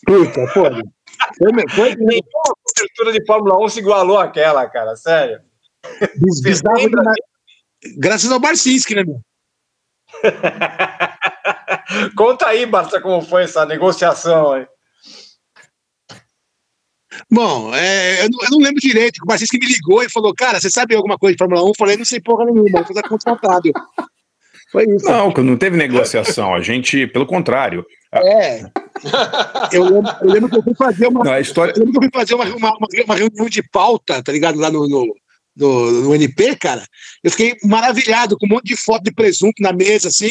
S5: Puta, pô.
S2: Foi, Nenhuma cobertura de Fórmula 1 se igualou àquela, cara, sério.
S5: Graças ao Barcinski, né, meu?
S2: Conta aí, Barça, como foi essa negociação aí.
S5: Bom, é, eu, não, eu, não, lembro direito. O Marcinski me ligou e falou: Cara, você sabe alguma coisa de Fórmula 1? Eu falei: Não sei porra nenhuma, eu tô contratado.
S4: Foi isso. Não, não teve negociação. A gente, pelo contrário.
S5: É. Eu lembro, eu lembro que eu fui fazer uma.
S4: Não, história...
S5: Eu lembro que eu fui fazer uma, uma, uma, reunião de pauta, tá ligado? Lá no, no, no NP, cara. Eu fiquei maravilhado com um monte de foto de presunto na mesa, assim.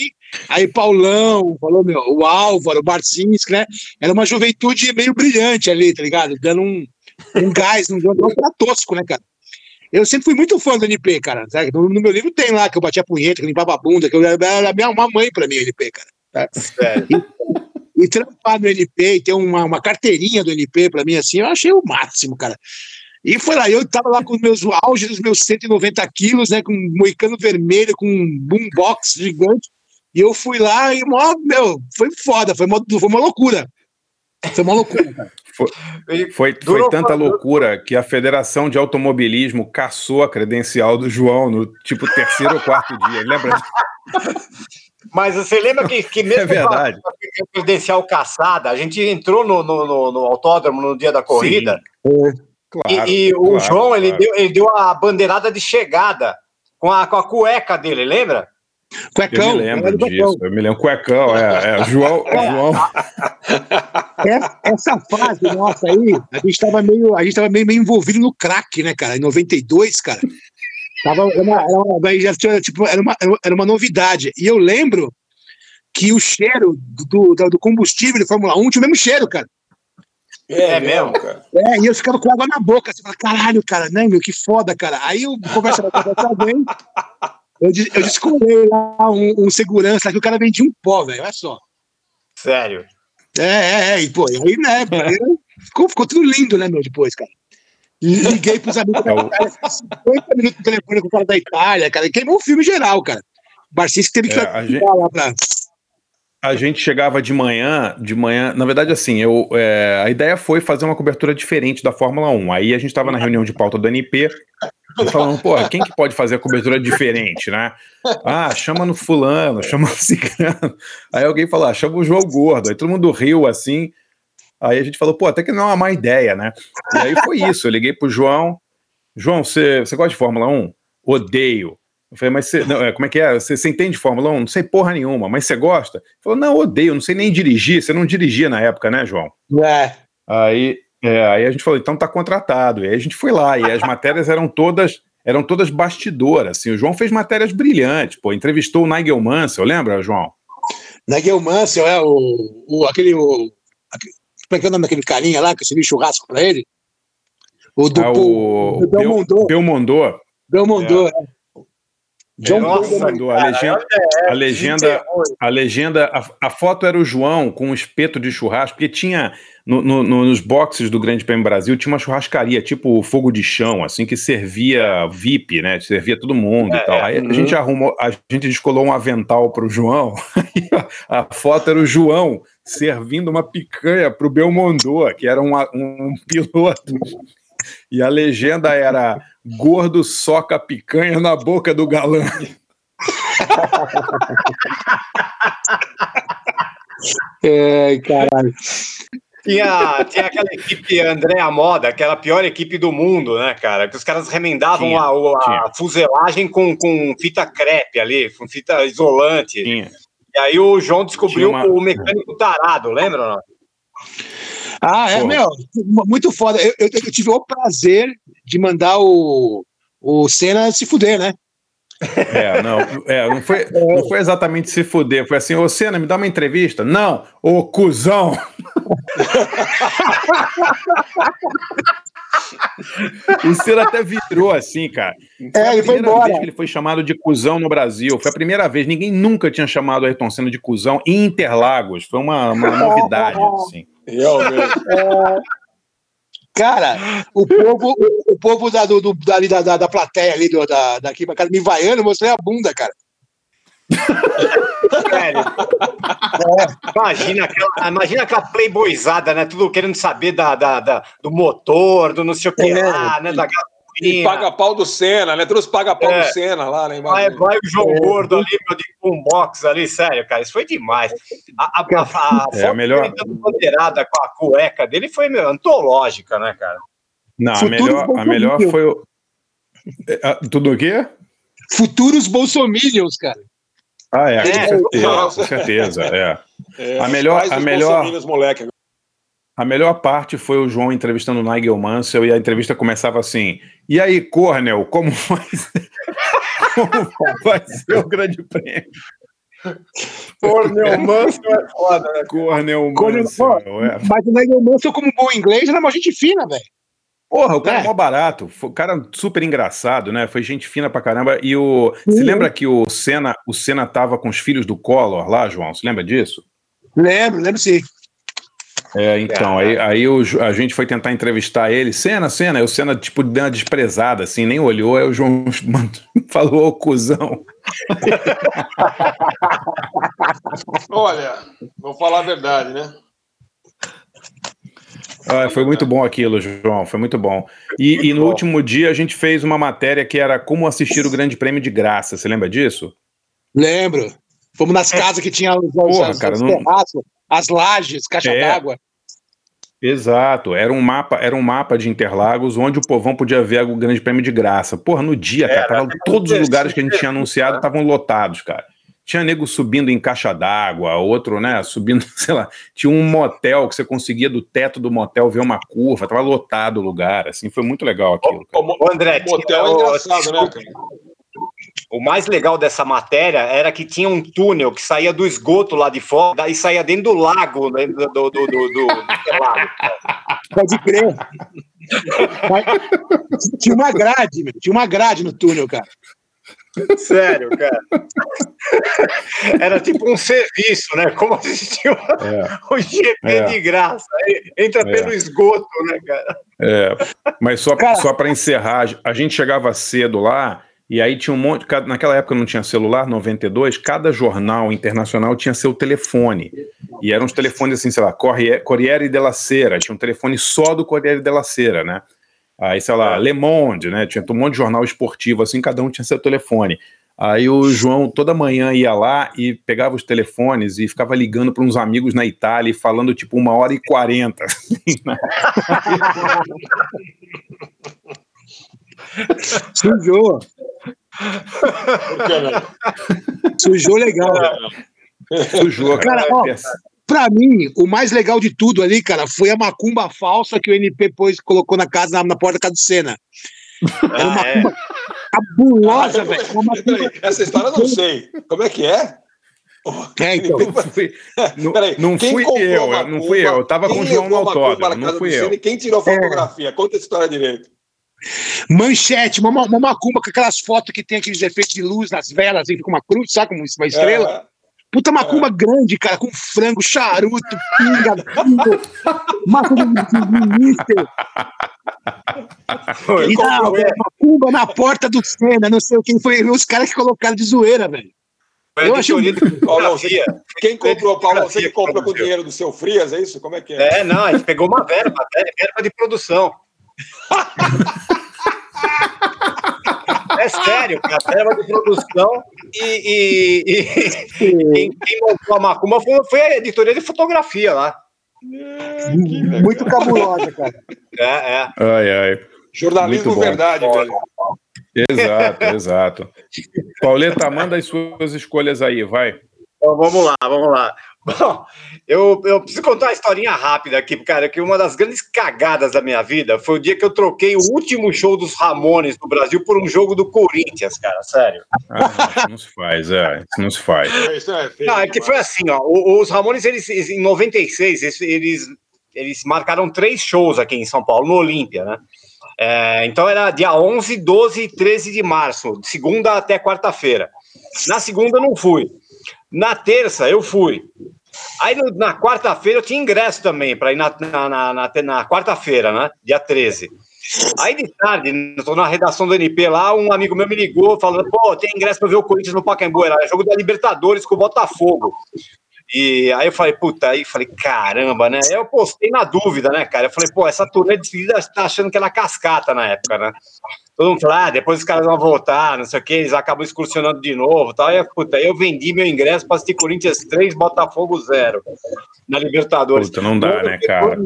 S5: Aí Paulão, falou, meu, o Álvaro, o Barcinski, né? Era uma juventude meio brilhante ali, tá ligado? Dando um, um gás, um jogo pra tosco, né, cara? Eu sempre fui muito fã do NP, cara. Sabe? No, no, meu livro tem lá que eu batia punheta, que eu limpava a bunda, que eu era minha, uma mãe pra mim, o NP, cara. Tá? E, e trampar no NP e ter uma, uma carteirinha do NP pra mim, assim, eu achei o máximo, cara. E foi lá, eu tava lá com os meus auge dos meus 190 quilos, né, com um moicano vermelho, com um boombox gigante, e eu fui lá e, mó, meu, foi foda, foi uma, foi uma loucura. Foi uma loucura, cara.
S4: Foi, foi, foi, tanta loucura que a Federação de Automobilismo caçou a credencial do João no tipo terceiro ou quarto dia, lembra?
S2: Mas você lembra que, que mesmo é
S4: verdade.
S2: com a credencial caçada, a gente entrou no, no, no, no autódromo no dia da corrida.
S5: Sim.
S2: Claro, e, e claro, o João, ele, deu, ele deu a bandeirada de chegada com a, com a cueca dele, lembra?
S5: Cuecão.
S4: Eu me lembro disso, eu me lembro. Cuecão, é. é João. João.
S5: Essa fase nossa aí, a gente estava meio, a gente tava meio, meio envolvido no crack, né, cara? Em 92, cara. Tava, era, uma, era, uma, tipo, era, uma, era uma novidade. E eu lembro que o cheiro do, do, do combustível de Fórmula 1 tinha o mesmo cheiro, cara.
S2: É, é mesmo, cara.
S5: É, e eu ficava com água na boca. Você fala, caralho, cara, né, meu, que foda, cara. Aí eu conversa com alguém, eu, eu descobri lá um, um, segurança que o cara vendia um pó, velho, olha só.
S2: Sério?
S5: É, é, é, e pô, aí, né, ficou, ficou tudo lindo, né, meu, depois, cara. Liguei pros amigos da Itália, 50 minutos no telefone com o cara da Itália, cara, e queimou o filme geral, cara. O Barcinski teve que
S4: é, gente... lá pra a gente chegava de manhã, de manhã, na verdade, assim, eu, é, a ideia foi fazer uma cobertura diferente da Fórmula 1. Aí a gente estava na reunião de pauta do NP, falando, pô, quem que pode fazer a cobertura diferente, né? Ah, chama no fulano, chama no ciclano. Aí alguém falou, ah, chama o João Gordo. Aí todo mundo riu assim. Aí a gente falou, pô, até que não é uma má ideia, né? E aí foi isso. Eu liguei pro João. João, você gosta de Fórmula 1? Odeio. Eu falei, mas você, não, é, como é que é? Você, você entende Fórmula 1? Não sei porra nenhuma, mas você gosta? Ele falou, não, odeio, não sei nem dirigir. Você não dirigia na época, né, João?
S5: É.
S4: Aí, é, aí a gente falou, então tá contratado. E aí a gente foi lá, e as matérias eram todas eram todas bastidoras. Assim, o João fez matérias brilhantes, pô, entrevistou o Nigel Mansell, lembra, João?
S5: Nigel Mansell, é o, o aquele, o, aquele, como é que é o nome daquele carinha lá que você viu churrasco pra ele?
S4: O do, ah, o, o Belmondo. Belmondo.
S5: Belmondo, é.
S4: John Nossa, a legenda, a legenda, a, legenda a, a, foto era o João com um espeto de churrasco, porque tinha no, no, nos boxes do Grande Prêmio Brasil tinha uma churrascaria, tipo fogo de chão, assim, que servia VIP, né? Servia todo mundo é, e tal. Aí a gente arrumou, a gente descolou um avental para o João, a foto era o João servindo uma picanha para o Belmondo, que era um, um piloto. E a legenda era Gordo soca picanha na boca do galã.
S5: Ai, caralho.
S2: Tinha, tinha aquela equipe Andréa Moda, aquela pior equipe do mundo, né, cara? Que os caras remendavam
S4: Tinha,
S2: a, a
S4: tinha.
S2: fuselagem com, com fita crepe ali, com fita isolante.
S4: Tinha.
S2: E aí o João descobriu
S4: uma-
S2: o mecânico tarado, lembra? Não?
S5: Ah, é,
S4: Pô.
S5: meu, muito foda. Eu, eu- eu tive o prazer de mandar o, o Senna se fuder, né?
S4: É, não, é, não, foi, não foi exatamente se fuder. Foi assim, ô Senna, me dá uma entrevista. Não, ô cuzão. O Senna até virou assim, cara.
S5: É,
S4: a
S5: ele foi
S4: primeira
S5: embora.
S4: vez que ele foi chamado de cuzão no Brasil. Foi a primeira vez. Ninguém nunca tinha chamado o Ayrton Senna de cuzão em Interlagos. Foi uma, uma novidade, assim.
S3: Realmente.
S5: Cara, o povo, o, o povo da, do, da, da, da plateia ali, do, da, daqui pra cá, me vaiando, mostrei a bunda, cara.
S2: Sério. Imagina aquela, imagina aquela playboyzada, né? Tudo querendo saber da, da, da- do motor, do não sei o que
S5: É.
S2: lá, né? Da
S3: E
S2: gasolina.
S3: paga pau do Senna, né? Todos paga pau
S2: É.
S3: do Senna lá, né?
S2: Vai, vai o João Gordo ali, meu, de boombox ali, sério, cara, isso foi demais. A, a, a, a
S4: É, a melhor-
S2: bandeirada com a cueca dele foi, meu, antológica, né, cara?
S4: Não, a melhor, a melhor foi o. É, Tudo o quê?
S5: Futuros bolsominions, cara.
S4: Ah, é,
S2: É,
S4: com certeza, com certeza, é.
S3: É,
S4: a melhor- a melhor-. A melhor parte foi o João entrevistando o Nigel Mansell e a entrevista começava assim: E aí, Cornel, como vai ser, como vai ser o grande prêmio?
S2: Cornel Manso é foda, né?
S4: Cornel
S5: Cornel-
S4: Mansell. É.
S5: Mas o Nigel Mansell, como bom inglês, era uma gente fina, velho.
S4: Porra, o cara é
S5: É.
S4: mó barato. Foi um cara super engraçado, né? Foi gente fina pra caramba. E o. Se
S5: Sim.
S4: lembra que o Senna, o Senna tava com os filhos do Collor lá, João? Se lembra disso?
S5: Lembro, lembro sim.
S4: É, então, aí, aí o a gente foi tentar entrevistar ele, Senna, Senna, aí o Senna, tipo, deu uma desprezada, assim, nem olhou, aí o João falou, ô cuzão.
S3: Olha, vou falar a verdade, né?
S4: Ah, foi muito bom aquilo, João, foi muito bom. E, e no último dia a gente fez uma matéria que era como assistir o Grande Prêmio de graça, você lembra disso?
S5: Lembro. Fomos nas casas que tinha os,
S4: Porra,
S5: os,
S4: cara,
S5: os
S4: não-
S5: terraços, as lajes, caixa
S4: É.
S5: d'água.
S4: Exato, era um mapa, era um mapa de Interlagos onde o povão podia ver o Grande Prêmio de graça. Porra, no dia, cara, tava, todos os lugares que a gente tinha anunciado estavam lotados, cara. Tinha nego subindo em caixa d'água, outro, né, subindo, sei lá, tinha um motel que você conseguia do teto do motel ver uma curva, tava lotado o lugar, assim, foi muito legal aquilo. cara.
S2: Ô, André,
S3: O motel
S2: tinha-
S3: é engraçado, né, cara?
S2: O mais legal dessa matéria era que tinha um túnel que saía do esgoto lá de fora e saía dentro do lago, né, do, do, do, do, do- do lago.
S5: Pode crer. Mas tinha uma grade, meu. Tinha uma grade no túnel, cara.
S2: Sério, cara. Era tipo um serviço, né? Como assistir o GP
S4: É.
S2: de graça. Entra
S4: É.
S2: pelo esgoto, né, cara?
S4: É, mas só,
S5: Cara-
S4: só para encerrar, a gente chegava cedo lá e aí tinha um monte. Naquela época não tinha celular, 92, cada jornal internacional tinha seu telefone. E eram os telefones assim, sei lá, Corriere della Sera, tinha um telefone só do Corriere della Sera, né? Aí, sei lá, Le Monde, né? Tinha um monte de jornal esportivo, assim, cada um tinha seu telefone. Aí o João toda manhã ia lá e pegava os telefones e ficava ligando para uns amigos na Itália e falando tipo uma hora e quarenta.
S5: Sujou.
S3: Por que não?
S5: Sujou legal.
S4: Sujou,
S5: Cara, ó, Pra mim, o mais legal de tudo ali, cara, foi a macumba falsa que o NP pôs, colocou na casa, na, na porta da casa do Senna. Era uma
S2: Ah, é.
S5: macumba cabulosa, velho. Uma macumba-
S3: Essa história eu não sei. Como é que é?
S5: É, então.
S4: Fui- não,
S3: Peraí,
S4: não fui eu,
S3: a
S4: eu não fui eu, eu tava
S3: quem
S4: com o João no
S3: a macumba
S4: autódromo, não fui eu.
S3: Quem tirou a fotografia? Conta essa história direito.
S5: Manchete, uma, uma macumba com aquelas fotos que tem aqueles efeitos de luz nas velas, assim, fica uma cruz, sabe? Como uma estrela.
S3: É.
S5: Puta macumba grande, cara, com frango, charuto, pinga, pinga, de, de, de mister. E na, macumba na porta do Senna, não sei o que. Foi os caras que colocaram de zoeira, velho. Eu acho
S3: Paulo, você-. Quem comprou, Paulo? Você que comprou com o dinheiro do seu Frias, é isso? Como é que é?
S2: É, não, a gente pegou uma verba, verba de produção. É sério, cara. Verba de produção e, e, e quem, quem montou a Macumba foi, foi a editoria de fotografia lá.
S5: Muito cabulosa, cara.
S2: É, é.
S4: Ai, ai.
S3: Jornalismo verdade, velho.
S4: Exato, exato. Pauleta, manda as suas escolhas aí, vai.
S2: Então vamos lá, vamos lá. Bom, eu, eu preciso contar uma historinha rápida aqui, cara, que uma das grandes cagadas da minha vida foi o dia que eu troquei o último show dos Ramones no Brasil por um jogo do Corinthians, cara, sério.
S4: Ah, isso não se faz, é. Isso não se faz.
S3: É feio
S2: Não, é que foi assim, ó, o- os Ramones, eles, em 96, eles, eles, eles marcaram três shows aqui em São Paulo, no Olímpia, né? É, então era dia 11, 12 e 13 de março, de segunda até quarta-feira. Na segunda eu não fui. Na terça eu fui. Aí na quarta-feira eu tinha ingresso também para ir na, na, na, na- na quarta-feira, né? Dia 13. Aí de tarde, tô na redação do NP lá, um amigo meu me ligou falando: pô, tem ingresso para ver o Corinthians no Pacaembu, era jogo da Libertadores com o Botafogo. E aí eu falei, puta, aí eu falei, caramba, né? Aí eu postei na dúvida, né, cara? Eu falei, pô, essa turnê de despedida tá achando que era cascata na época, né? Todo mundo fala, ah, depois os caras vão voltar, não sei o que, eles acabam excursionando de novo e tal. Aí, puta, aí eu vendi meu ingresso para assistir Corinthians 3, Botafogo 0 na Libertadores.
S4: Puta, não dá, né, cara?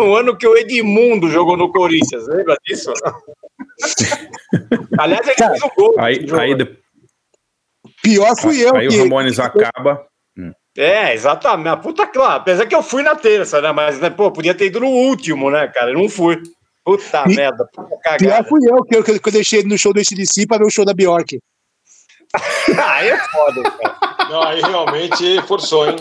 S2: O ano que o Edmundo jogou no Corinthians, lembra disso? Aliás, ele fez o gol.
S4: Aí, aí, de-
S5: Pior fui eu.
S4: aí o
S5: que-
S4: Ramones acaba.
S2: É, exatamente. A Puta, claro. Apesar que eu fui na terça, né? Mas, né, pô, podia ter ido no último, né, cara? Eu não fui. Puta
S5: Pi-
S2: merda, puta cagada.
S5: fui eu, que eu, que eu deixei ele no show do ACDC pra ver o show da Bjork.
S2: Aí é foda, cara.
S3: Não, aí realmente forçou, hein?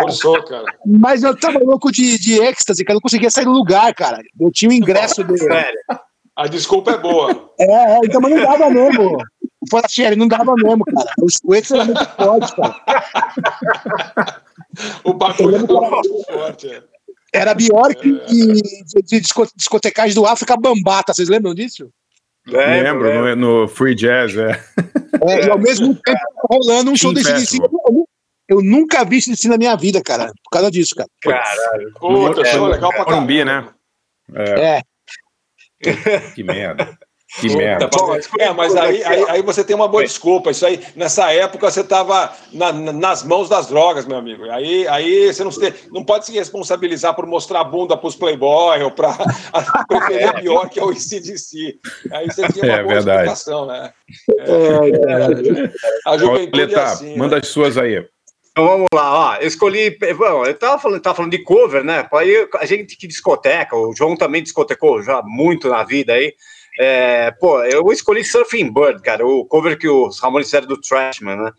S3: Forçou, cara.
S5: Mas eu tava louco de, de êxtase, cara. Eu não conseguia sair do lugar, cara. Eu tinha o ingresso dele.
S2: Sério.
S3: A desculpa é boa.
S5: É, é, então, não dava mesmo. Fora sério, não dava mesmo, cara. Os coetes eram muito fortes, cara.
S3: O bagulho é muito forte. é.
S5: Era Bjork e de, de disco- discotecagem do África Bambata, vocês lembram disso?
S4: Lembro,
S2: lembro.
S4: No, no Free Jazz, é.
S5: É, e ao mesmo tempo rolando um show desse.
S4: Festival.
S5: Eu, eu nunca vi esse na minha vida, cara. Por causa disso, cara.
S2: Caralho.
S3: Puta, show legal pra caramba.
S4: né?
S5: É.
S4: Que merda. Que
S3: Puta,
S4: merda.
S3: mas- é, mas aí, aí, aí você tem uma boa desculpa. Isso aí, nessa época, você estava nas mãos das drogas, meu amigo. Aí, aí você não, se- não pode se responsabilizar por mostrar a bunda para os Playboy ou para preferir a pior que é o ICDC. Aí você tinha uma
S4: É
S3: boa
S4: verdade.
S3: explicação, né?
S5: É,
S3: A juventude é
S4: Pauleta,
S3: assim.
S4: manda
S3: né?
S4: as suas aí.
S2: Então vamos lá, ó. Eu escolhi. Bom, eu tava falando, tava falando de cover, né? Aí a gente que discoteca, o João também discotecou já muito na vida aí. É, pô, eu escolhi Surfing Bird, cara, o cover que os Ramones fizeram do Trashman, né?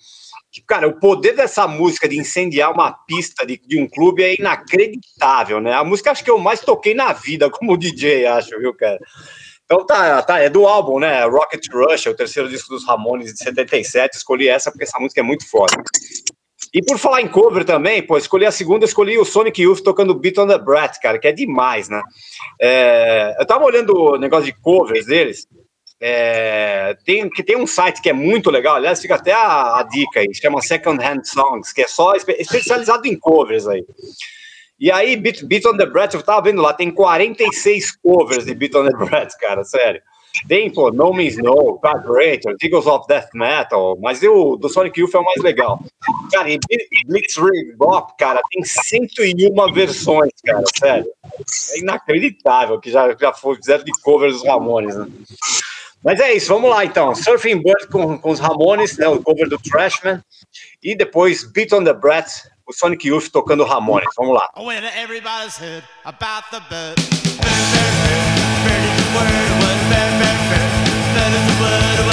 S2: Que, cara, o poder dessa música de incendiar uma pista de, de um clube é inacreditável, né? A música acho que eu mais toquei na vida como DJ, acho, viu, cara? Então tá, tá, é do álbum, né? Rocket Rush, é o terceiro disco dos Ramones de 77. Escolhi essa porque essa música é muito foda. E por falar em cover também, pô, escolhi a segunda, escolhi o Sonic Youth tocando Beat on the Brat, cara, que é demais, né? É, eu tava olhando o negócio de covers deles. é, tem, que tem um site que é muito legal, aliás, fica até a, a dica aí, chama Second Hand Songs, que é só espe- especializado em covers aí. E aí, Beat, Beat on the Brat, eu tava vendo lá, tem 46 covers de Beat on the Brat, cara, sério. Tem, pô, No Means No, Vibrator, Eagles of Death Metal, mas o do Sonic Youth é o mais legal. Cara, e Bli- Blitzkrieg Bop, cara, tem 101 versões, cara, sério. É inacreditável que já, já fizeram de covers dos Ramones, né? Mas é isso, vamos lá então. Surfing Bird com, com os Ramones, né, o cover do Trashman, e depois Beat on the Brat, o Sonic Youth tocando Ramones. Vamos lá.
S9: When everybody's heard about the bird. Word, what a bird, bird, bird. Bird is the word,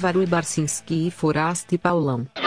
S8: Álvaro Barcinski e Foraste Paulão.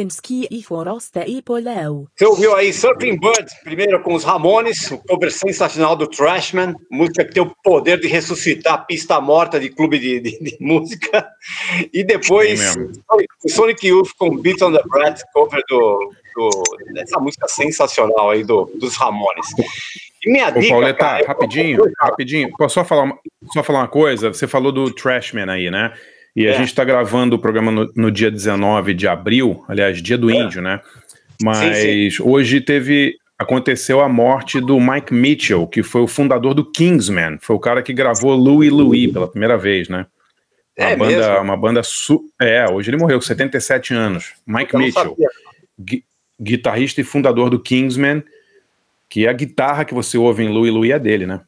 S8: E Foraste e.
S2: Você ouviu aí Surfing Bird, primeiro com os Ramones, o cover sensacional do Trashman, música que tem o poder de ressuscitar a pista morta de clube de, de- de música. E depois o Sonic Youth com Beat on the Brat, cover do, do- dessa música sensacional aí do, dos Ramones. E minha
S4: Ô,
S2: dica.
S4: Pauleta,
S2: cara, eu-
S4: rapidinho, rapidinho. Posso só falar, uma, só falar uma coisa? Você falou do Trashman aí, né? E a
S2: É.
S4: gente está gravando o programa no, no dia 19 de abril, aliás, dia do índio, né? Mas hoje teve. Aconteceu a morte do Mike Mitchell, que foi o fundador do Kingsman. Foi o cara que gravou Louie Louie pela primeira vez, né? Uma
S2: É
S4: banda,
S2: mesmo?
S4: uma banda su... É, hoje ele morreu, 77 anos. Mike
S2: Eu não
S4: Mitchell, gui- guitarrista e fundador do Kingsman, que é a guitarra que você ouve em Louie Louie é dele, né?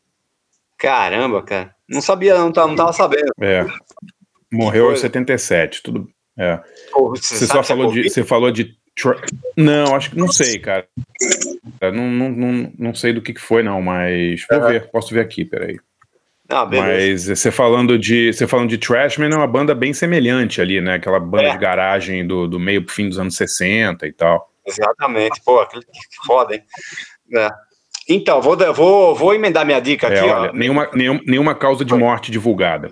S2: Caramba, cara. Não sabia, não, não tava sabendo.
S4: É. Morreu em
S2: coisa.
S4: 77, tudo. É.
S2: Pô,
S4: Você
S2: sabe
S4: só
S2: é
S4: falou de. Você falou de. Não, acho que não sei, cara. Eu Não, não, não, não sei do que, que foi, não, mas vou
S2: Aham.
S4: ver, posso ver aqui, peraí.
S2: Ah, beleza.
S4: Mas você falando de. Você falando de Trashman é uma banda bem semelhante ali, né? Aquela banda
S2: É.
S4: de garagem do, do meio pro fim dos anos 60 e tal.
S2: Exatamente. Pô, que que foda, hein? É. Então, vou, vou, vou emendar minha dica
S4: É,
S2: aqui,
S4: olha,
S2: ó.
S4: nenhuma, nenhum- nenhuma causa de morte divulgada.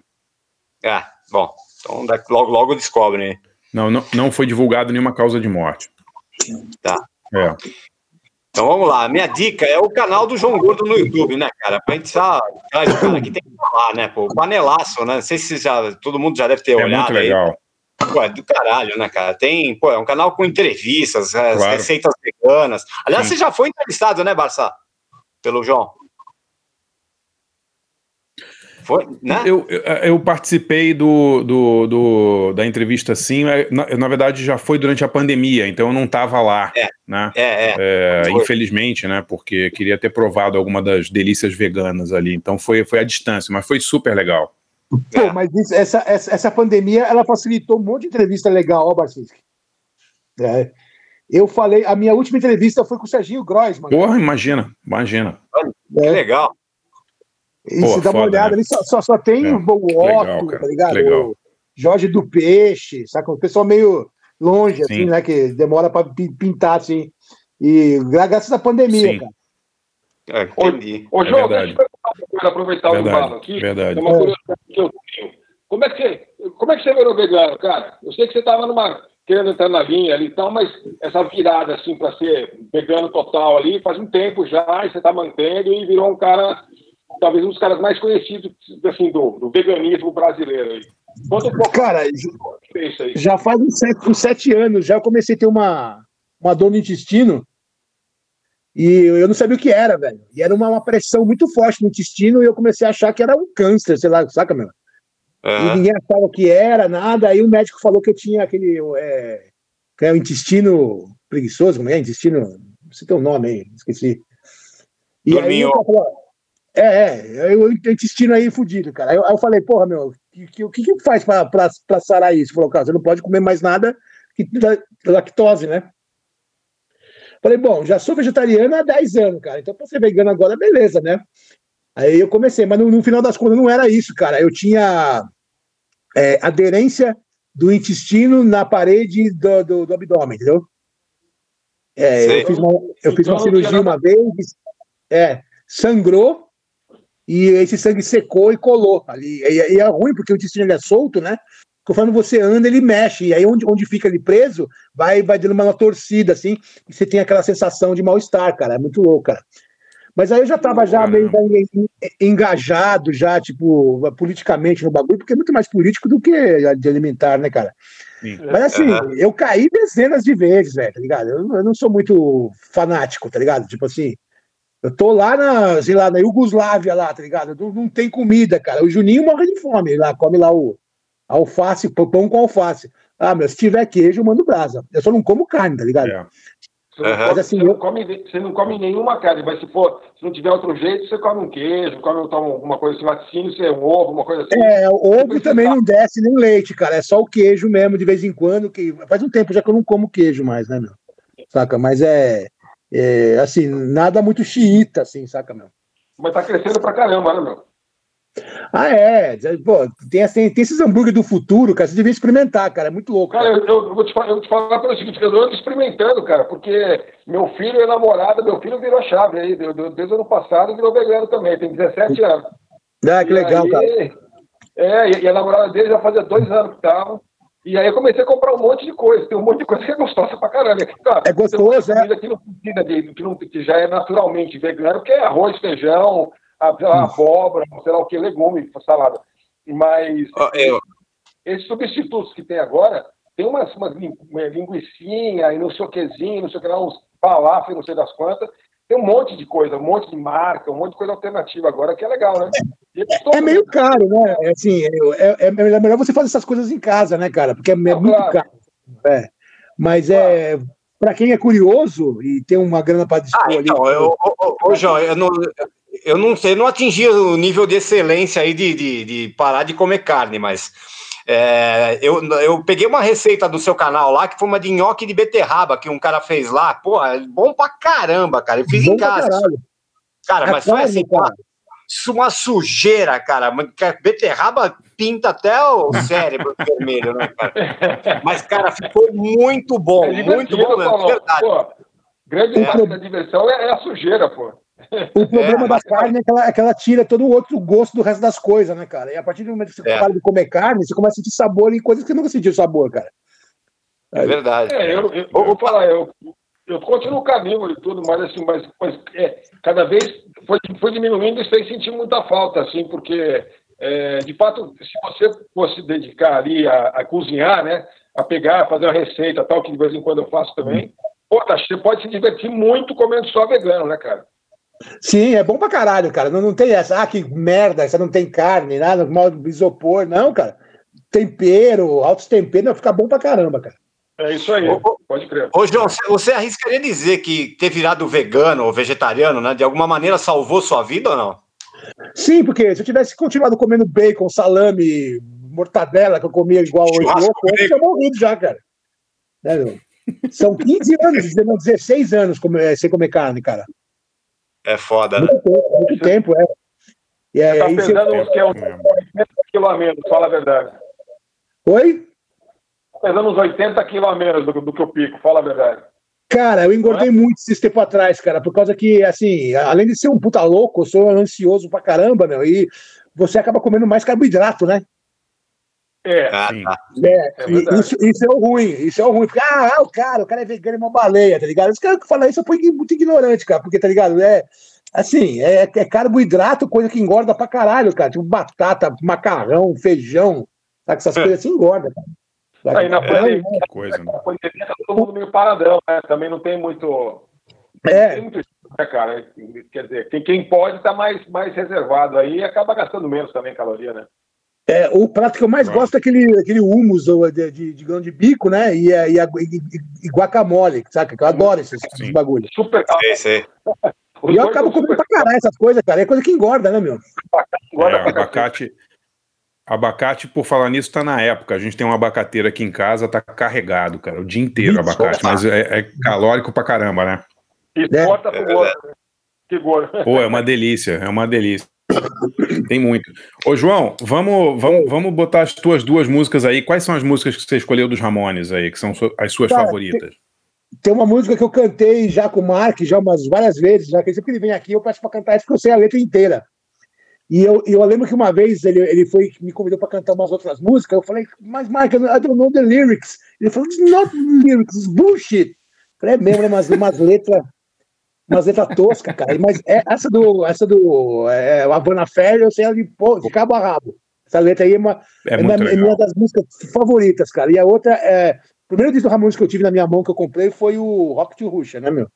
S2: É, bom. Então, logo, logo descobrem.
S4: Não, não, não foi divulgado nenhuma causa de morte.
S2: Tá.
S4: É.
S2: Então vamos lá. Minha dica é o canal do João Gordo no YouTube, né, cara? Pra gente só traz o cara que tem que falar, né, pô? Panelaço, né? Não sei se já, todo mundo já deve ter
S4: É
S2: olhado.
S4: muito legal.
S2: Aí. Pô, é do caralho, né, cara? Tem, pô, é um canal com entrevistas, as
S4: Claro.
S2: receitas veganas. Aliás,
S4: Sim.
S2: você já foi entrevistado, né, Barça? Pelo João? Foi, né?
S4: Eu, eu, eu participei do, do, do- da entrevista sim, na, na verdade já foi durante a pandemia, então eu não estava lá,
S2: É.
S4: né?
S2: É, é.
S4: É, infelizmente, né? Porque queria ter provado alguma das delícias veganas ali. Então foi, foi à distância, mas foi super legal.
S5: Pô, mas isso- essa, essa, essa pandemia, ela facilitou um monte de entrevista legal, ó, Barcinski. É. Eu falei, a minha última entrevista foi com o Serginho Groisman.
S4: Porra, imagina, imagina.
S2: Que legal.
S5: E
S4: Pô,
S5: você dá uma olhada
S4: né?
S5: ali, só, só, só tem
S4: É.
S5: o Otto, tá ligado?
S4: Legal.
S5: O Jorge do Peixe, saca? O pessoal meio longe, assim,
S4: Sim.
S5: né? Que demora pra pi- pintar, assim. E gra- graças à pandemia,
S4: Sim.
S5: cara.
S2: É, entendi.
S3: Ô,
S4: É
S3: João,
S4: verdade.
S3: deixa eu perguntar uma coisa, aproveitar o
S4: Verdade,
S3: embalo aqui.
S4: verdade.
S3: É uma curiosidade que eu tenho. Como é que você, como é que você virou vegano, cara? Eu sei que você estava numa querendo entrar na linha ali e tal, mas essa virada assim para ser vegano total ali faz um tempo já, e você está mantendo e virou um cara, talvez um dos caras mais conhecidos assim do, do veganismo brasileiro. Aí. Conta um pouco
S5: Cara,
S3: é isso aí.
S5: já faz uns sete, uns sete anos, já eu comecei a ter uma, uma dor no intestino e eu não sabia o que era, velho. E era uma, uma pressão muito forte no intestino e eu comecei a achar que era um câncer, sei lá, saca, meu? E
S2: Aham.
S5: ninguém achava que era, nada. Aí o médico falou que eu tinha aquele. É, que é o intestino preguiçoso, como é? Intestino. Não sei tem um nome aí, esqueci. E aí
S2: Dorminho.
S5: o falou, é, é, o intestino aí fudido, cara. Aí eu, aí eu falei, porra, meu, o que, que, que, que faz pra, pra, pra sarar isso? Falou, cara, você não pode comer mais nada que la- lactose, né? Falei, bom, já sou vegetariano há 10 anos, cara. Então, pra ser vegano agora, beleza, né? Aí eu comecei, mas no, no final das contas não era isso, cara. Eu tinha é, aderência do intestino na parede do, do, do abdômen, entendeu? É, eu fiz uma, eu fiz uma
S3: Então,
S5: cirurgia uma vez, é, sangrou e esse sangue secou e colou ali. E, e é ruim porque o intestino ele é solto, né? Conforme você anda, ele mexe. E aí, onde, onde fica ele preso, vai, vai dando uma torcida, assim, e você tem aquela sensação de mal-estar, cara. É muito louco, cara. Mas aí eu já tava já meio en- en- engajado, já, tipo, politicamente no bagulho, porque é muito mais político do que de alimentar, né, cara?
S4: Sim.
S5: Mas assim, eu caí dezenas de vezes, velho, tá ligado? Eu, eu não sou muito fanático, tá ligado? Tipo assim, eu tô lá na, sei lá, na Iugoslávia lá, tá ligado? Não, não tem comida, cara. O Juninho morre de fome lá, come lá o alface, pão com alface. Ah, meu, se tiver queijo, eu mando brasa. Eu só não como carne, tá ligado?
S4: É.
S3: Você não,
S2: Aham.
S3: come,
S5: Mas assim,
S3: você,
S5: eu-
S3: não come, você não come nenhuma carne, mas se for, se não tiver outro jeito, você come um queijo, come alguma coisa assim, laticínio, você um ovo, uma coisa assim.
S5: É, o ovo também não desce nem leite, cara. É só o queijo mesmo, de vez em quando. Que faz um tempo já que eu não como queijo mais, né, meu? Saca? Mas é, é, assim, nada muito xiita, assim, saca, meu?
S3: Mas tá crescendo pra caramba, né, meu?
S5: Ah, é. Pô, tem, assim, tem esses hambúrguer do futuro, cara. Você devia experimentar, cara. É muito louco.
S3: Cara, eu, eu vou te, eu vou te falar pelo seguinte, eu ando experimentando, cara, porque meu filho é namorada, meu filho virou chave aí, desde o ano passado virou vegano também, tem 17 anos.
S5: Ah, que
S3: E
S5: legal,
S3: aí-
S5: cara.
S3: É, e a namorada dele já fazia dois anos que tava. E aí eu comecei a comprar um monte de coisa. Tem um monte de coisa que é gostosa pra caramba. Cara,
S5: É gostoso,
S3: tem comida que não precisa de, que, não, que já é naturalmente vegano, que é arroz, feijão, a, lá, abóbora, sei lá o que, legume, salada. Mas
S2: Ó, eu-
S3: esses substitutos que tem agora, tem umas, umas lin- uma linguicinha e não sei o quezinho, não sei o que lá, uns falafel, não sei das quantas. Tem um monte de coisa, um monte de marca, um monte de coisa alternativa agora, que é legal, né? É gostoso,
S5: É meio caro, né? É, assim, é, é- é melhor você fazer essas coisas em casa, né, cara? Porque é, é
S3: Não,
S5: muito
S3: claro.
S5: caro. É. Mas é. Pra quem é curioso e tem uma grana pra dispor
S2: Ah,
S5: ali.
S2: então, eu, ô, ô, ô, João, eu não, eu não sei, eu não atingi o nível de excelência aí de, de, de parar de comer carne, mas é, eu, eu peguei uma receita do seu canal lá, que foi uma de nhoque de beterraba que um cara fez lá. Pô, é bom pra caramba, cara. Eu fiz
S5: Bom
S2: em casa. Cara,
S5: A
S2: mas foi assim,
S5: cara.
S2: isso uma sujeira, cara. mas que a Beterraba pinta até o cérebro vermelho, né, cara? Mas, cara, ficou muito bom,
S3: É
S2: muito bom mesmo,
S3: Paulo.
S2: verdade.
S3: Pô, grande
S5: É.
S3: parte da diversão é, é a sujeira, pô.
S5: O problema
S2: É,
S5: da carne é que, ela, é que ela tira todo o outro gosto do resto das coisas, né, cara? E a partir do momento que você
S2: É.
S5: para de comer carne, você começa a sentir sabor em coisas que você nunca sentiu sabor, cara.
S2: É verdade.
S3: É, eu, eu, eu vou falar, eu, Eu continuo carnívoro e tudo, mas assim, mas, mas é, cada vez foi, foi diminuindo e sem sentir muita falta, assim, porque é, de fato, se você fosse dedicar ali a, a, cozinhar, né, a pegar, fazer uma receita tal, que de vez em quando eu faço também, pô, tá, você pode se divertir muito comendo só vegano, né, cara?
S5: Sim, é bom pra caralho, cara. Não, não tem essa, ah, que merda, essa não tem carne, nada, modo isopor. Não, cara. Tempero, altos temperos, vai ficar bom pra caramba, cara.
S3: É isso aí, ô, pode crer.
S2: Ô, João, você arriscaria dizer que ter virado vegano ou vegetariano, né, de alguma maneira salvou sua vida ou não?
S5: Sim, porque se eu tivesse continuado comendo bacon, salame, mortadela, que eu comia igual hoje, louco, eu tinha morrido já, cara. Né, São 15 anos, 16 anos sem comer carne, cara.
S2: É foda,
S5: né? Muito tempo, muito tempo é.
S3: E aí, tá pesando uns que é uns 80 quilos a menos, fala a verdade.
S5: Oi?
S3: Tá pesando uns 80 quilos a menos do, do que eu pico, fala a verdade.
S5: Cara, eu engordei é? muito esse tempo atrás, cara, por causa que, assim, além de ser um puta louco, eu sou ansioso pra caramba, meu, e você acaba comendo mais carboidrato, né?
S3: É,
S5: ah, tá. é, é isso, isso, é o ruim, isso é o ruim. Porque, ah, o cara, o cara é vegano e uma baleia, tá ligado? Os caras que falam isso é muito ignorante, cara, porque, tá ligado? É, assim, é, é carboidrato, coisa que engorda pra caralho, cara. Tipo batata, macarrão, feijão, sabe? Essas coisas assim engordam, cara.
S3: Aí na pandemia, é, coisa, né? na pandemia tá todo mundo meio paradão, né? Também não tem muito.
S5: É.
S3: Tem muito, né, cara? Quer dizer, quem, quem pode tá mais, mais reservado aí e acaba gastando menos também caloria, né?
S5: É, o prato que eu mais gosto é aquele, aquele hummus de, de, de grão de bico, né? E, e, e, e guacamole, sabe? Que eu adoro esses, esses bagulhos.
S3: Super.
S2: Sei, sei.
S5: E eu acabo comendo pra caralho essas coisas, cara. É coisa que engorda, né, meu?
S4: É, abacate, abacate, por falar nisso, tá na época. A gente tem um abacateiro aqui em casa, tá carregado, cara, o dia inteiro abacate. Mas é, é calórico pra caramba, né?
S3: E bota pro gordo. Que gordo.
S4: Pô, é uma delícia, é uma delícia. Tem muito. Ô, João, vamos, vamos, vamos botar as tuas duas músicas aí. Quais são as músicas que você escolheu dos Ramones aí, que são as suas Cara, favoritas?
S5: Tem, tem, uma música que eu cantei já com o Mark, já umas várias vezes, já que sempre que ele vem aqui, eu peço para cantar isso porque eu sei a letra inteira. E eu, eu lembro que uma vez ele, ele foi me convidou para cantar umas outras músicas. Eu falei, mas Mark, I don't know the lyrics. Ele falou, it's not lyrics, bullshit. Eu falei, é mesmo, né? Umas, umas letras umas letras toscas, cara. Mas é, essa do, essa do é, Havana Fair, eu sei ela de, pô, de cabo a rabo. Essa letra aí é uma, é, é uma, é uma das músicas favoritas, cara. E a outra é. O primeiro disco do Ramones que eu tive na minha mão que eu comprei foi o Rock to Russia, né, meu?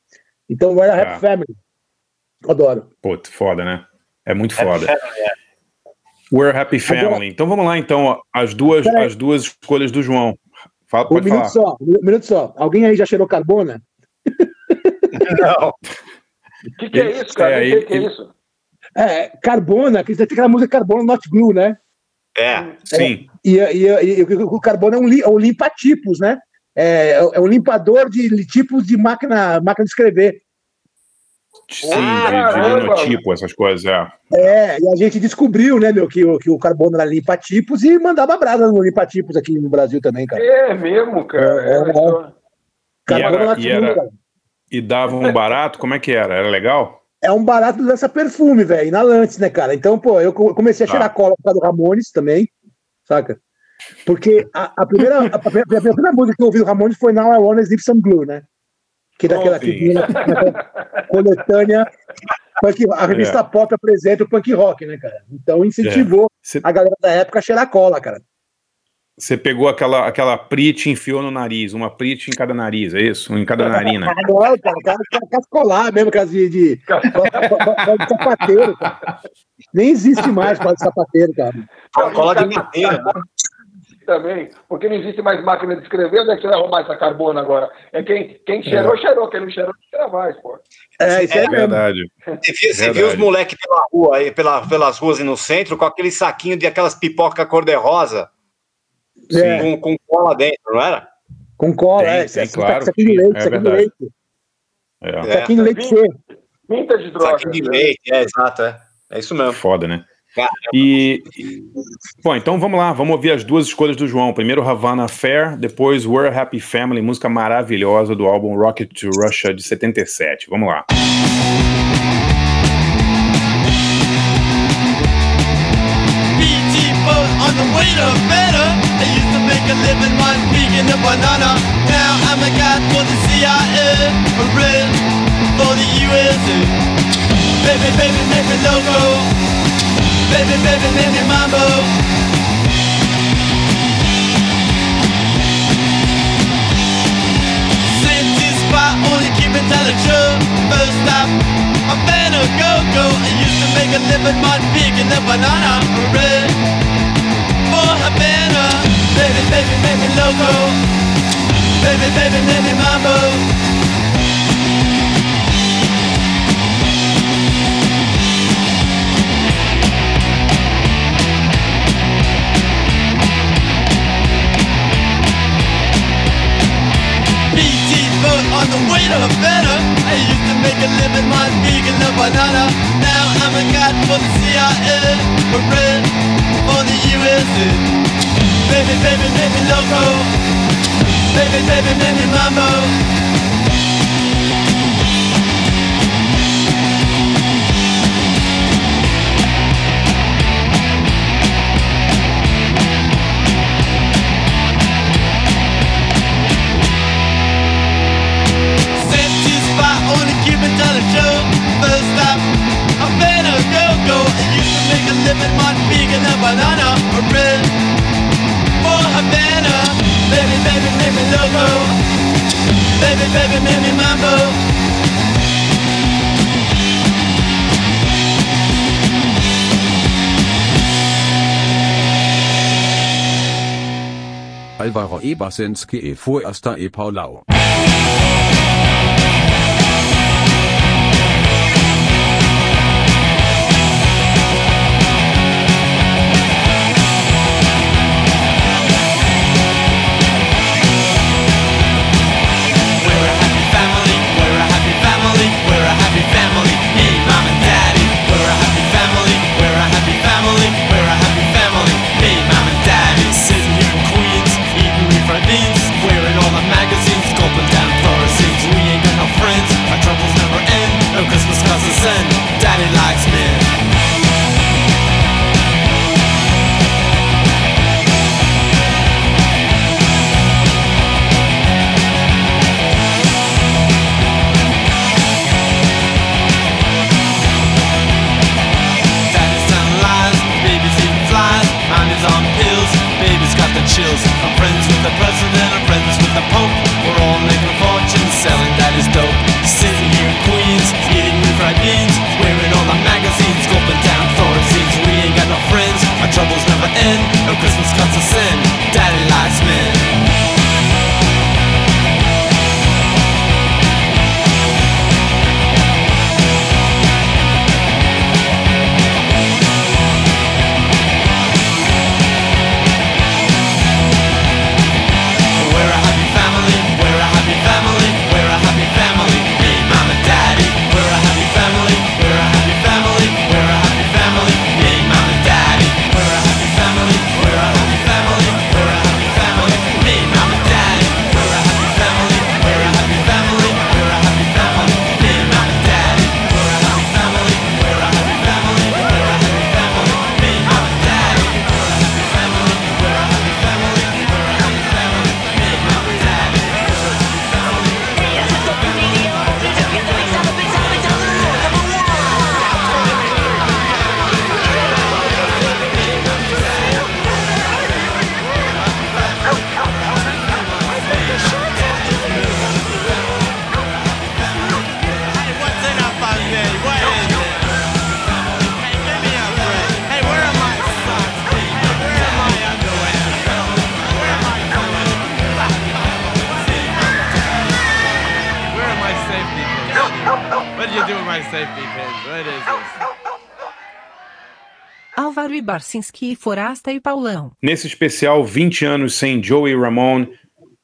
S5: Então, Where a Happy ah. Family. Eu adoro.
S4: Pô, foda, né? É muito foda. Family, é. We're Happy Family. Agora, então vamos lá, então, as duas, as duas escolhas do João. Fala,
S5: um minuto falar. só, um minuto só. Alguém aí já cheirou carbona?
S3: Não. O que, que, é isso, cara? É, o que, que, é isso?
S5: É, Carbona, que tem aquela música Carbona Not Glue, né?
S2: É, é sim.
S5: E, e, e, e o Carbona é um, é um limpa-tipos, né? É, é um limpador de tipos de máquina, máquina de escrever.
S4: Sim, ah, de, de linotipo, essas coisas, é.
S5: É, e a gente descobriu, né, meu, que, que o carbono era limpa-tipos e mandava brasa no limpa-tipos aqui no Brasil também, cara.
S3: É mesmo, cara. É, é, é.
S4: Carbono era, era, e dava um barato? Como é que era? Era legal?
S5: É um barato dessa perfume, velho, inalantes, né, cara? Então, pô, eu comecei a tá. cheirar cola por causa do Ramones também, saca? Porque a, a primeira, a, a, primeira música que eu ouvi do Ramones foi Now I Wanna Sleep Some Glue, né? Que daquela que coletânea punk, a revista é. Pop apresenta o punk rock, né, cara? Então incentivou é. Cê... a galera da época a cheirar cola, cara.
S4: Você pegou aquela, aquela Prit e enfiou no nariz, uma Prit em cada nariz, é isso? Em cada narina.
S5: Não, cara, cara, cascolar mesmo, caso de, de, de sapateiro, cara. Nem existe mais cola de sapateiro, cara.
S2: Cola de madeira, né?
S3: Também, porque não existe mais máquina de escrever, onde é que você vai arrumar essa carbono agora? É quem, quem cheirou, é. cheirou, quem não cheirou, não cheira mais, pô.
S5: É, isso é, é
S4: verdade.
S2: Você viu, você viu os moleques pela rua aí, pela, pelas ruas e no centro, com aquele saquinho de aquelas pipoca cor-de-rosa? É. Com, com cola dentro, não era?
S5: Com cola, tem, é.
S4: Tem, claro.
S5: Saquinho de leite, é saquinho de leite. É. Saquinho de leite cheio.
S3: Pinta de droga.
S2: Saquinho de leite, é, exato, é. É isso mesmo.
S4: Foda, né? E, bom, então vamos lá, vamos ouvir as duas escolhas do João. Primeiro Havana Fair, depois We're Happy Family, música maravilhosa do álbum Rocket to Russia de 77. Vamos lá. on the way to better. I used to make a living one vegan a banana. Now I'm a guide for the.
S10: CIA, or red for the USA. Baby, baby, me loco. Baby, baby, me mambo. Safety only keep it tell the. First stop, I'm better go go. I used to make a living on picking the banana bread Havana. Baby, baby, me loco. Baby, baby, me mambo. On the way to Havana. I used to make a living on vegan the banana. Now I'm a guy for the CIA, a red for the USA. Baby, baby, me loco. Baby, baby, me mambo. Even keep a the show. First stop, I better go go. You can make a living on vegan and banana bread for Havana. Baby, baby, make me loco. Baby, baby, make me mambo.
S7: Alvaro Ebersenske e Fuerster i Paulau.
S11: Ibarcinski, Forasta e Paulão.
S4: Nesse especial 20 anos sem Joey Ramone,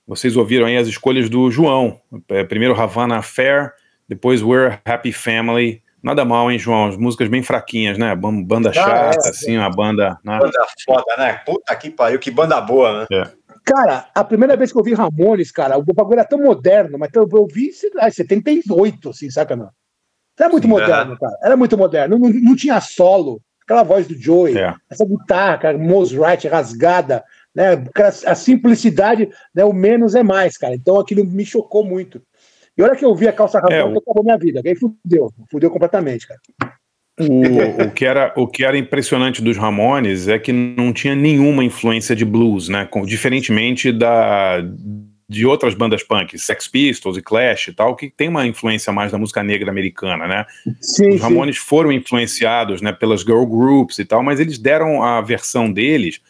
S4: vocês ouviram aí as escolhas do João. É, Primeiro Havana Affair, depois We're Happy Family. Nada mal, hein, João? As músicas bem fraquinhas, né? Ban- Banda chata,
S2: é,
S4: assim, uma banda. né?
S2: Banda foda, né? Puta que pariu, que banda boa, né?
S5: Cara, a primeira vez que eu vi Ramones, cara, o bagulho era tão moderno, mas eu eu vi sei lá, em 78, assim, saca? Não? Era muito moderno, cara. Era muito moderno. Não, não tinha solo, aquela voz do Joey,
S4: É.
S5: essa guitarra, cara, Mosrite rasgada, né? A simplicidade, né? O menos é mais, cara. Então aquilo me chocou muito. E olha que eu vi a calça rasgada,
S4: É, o-
S5: acabou minha vida. Aí fudeu, fudeu completamente, cara.
S4: O, o, que era, o que era impressionante dos Ramones é que não tinha nenhuma influência de blues, né? Com- diferentemente da, de outras bandas punk, Sex Pistols e Clash e tal, que tem uma influência mais da música negra americana, né?
S5: Sim,
S4: Os Ramones foram influenciados né, pelas girl groups e tal, mas eles deram a versão deles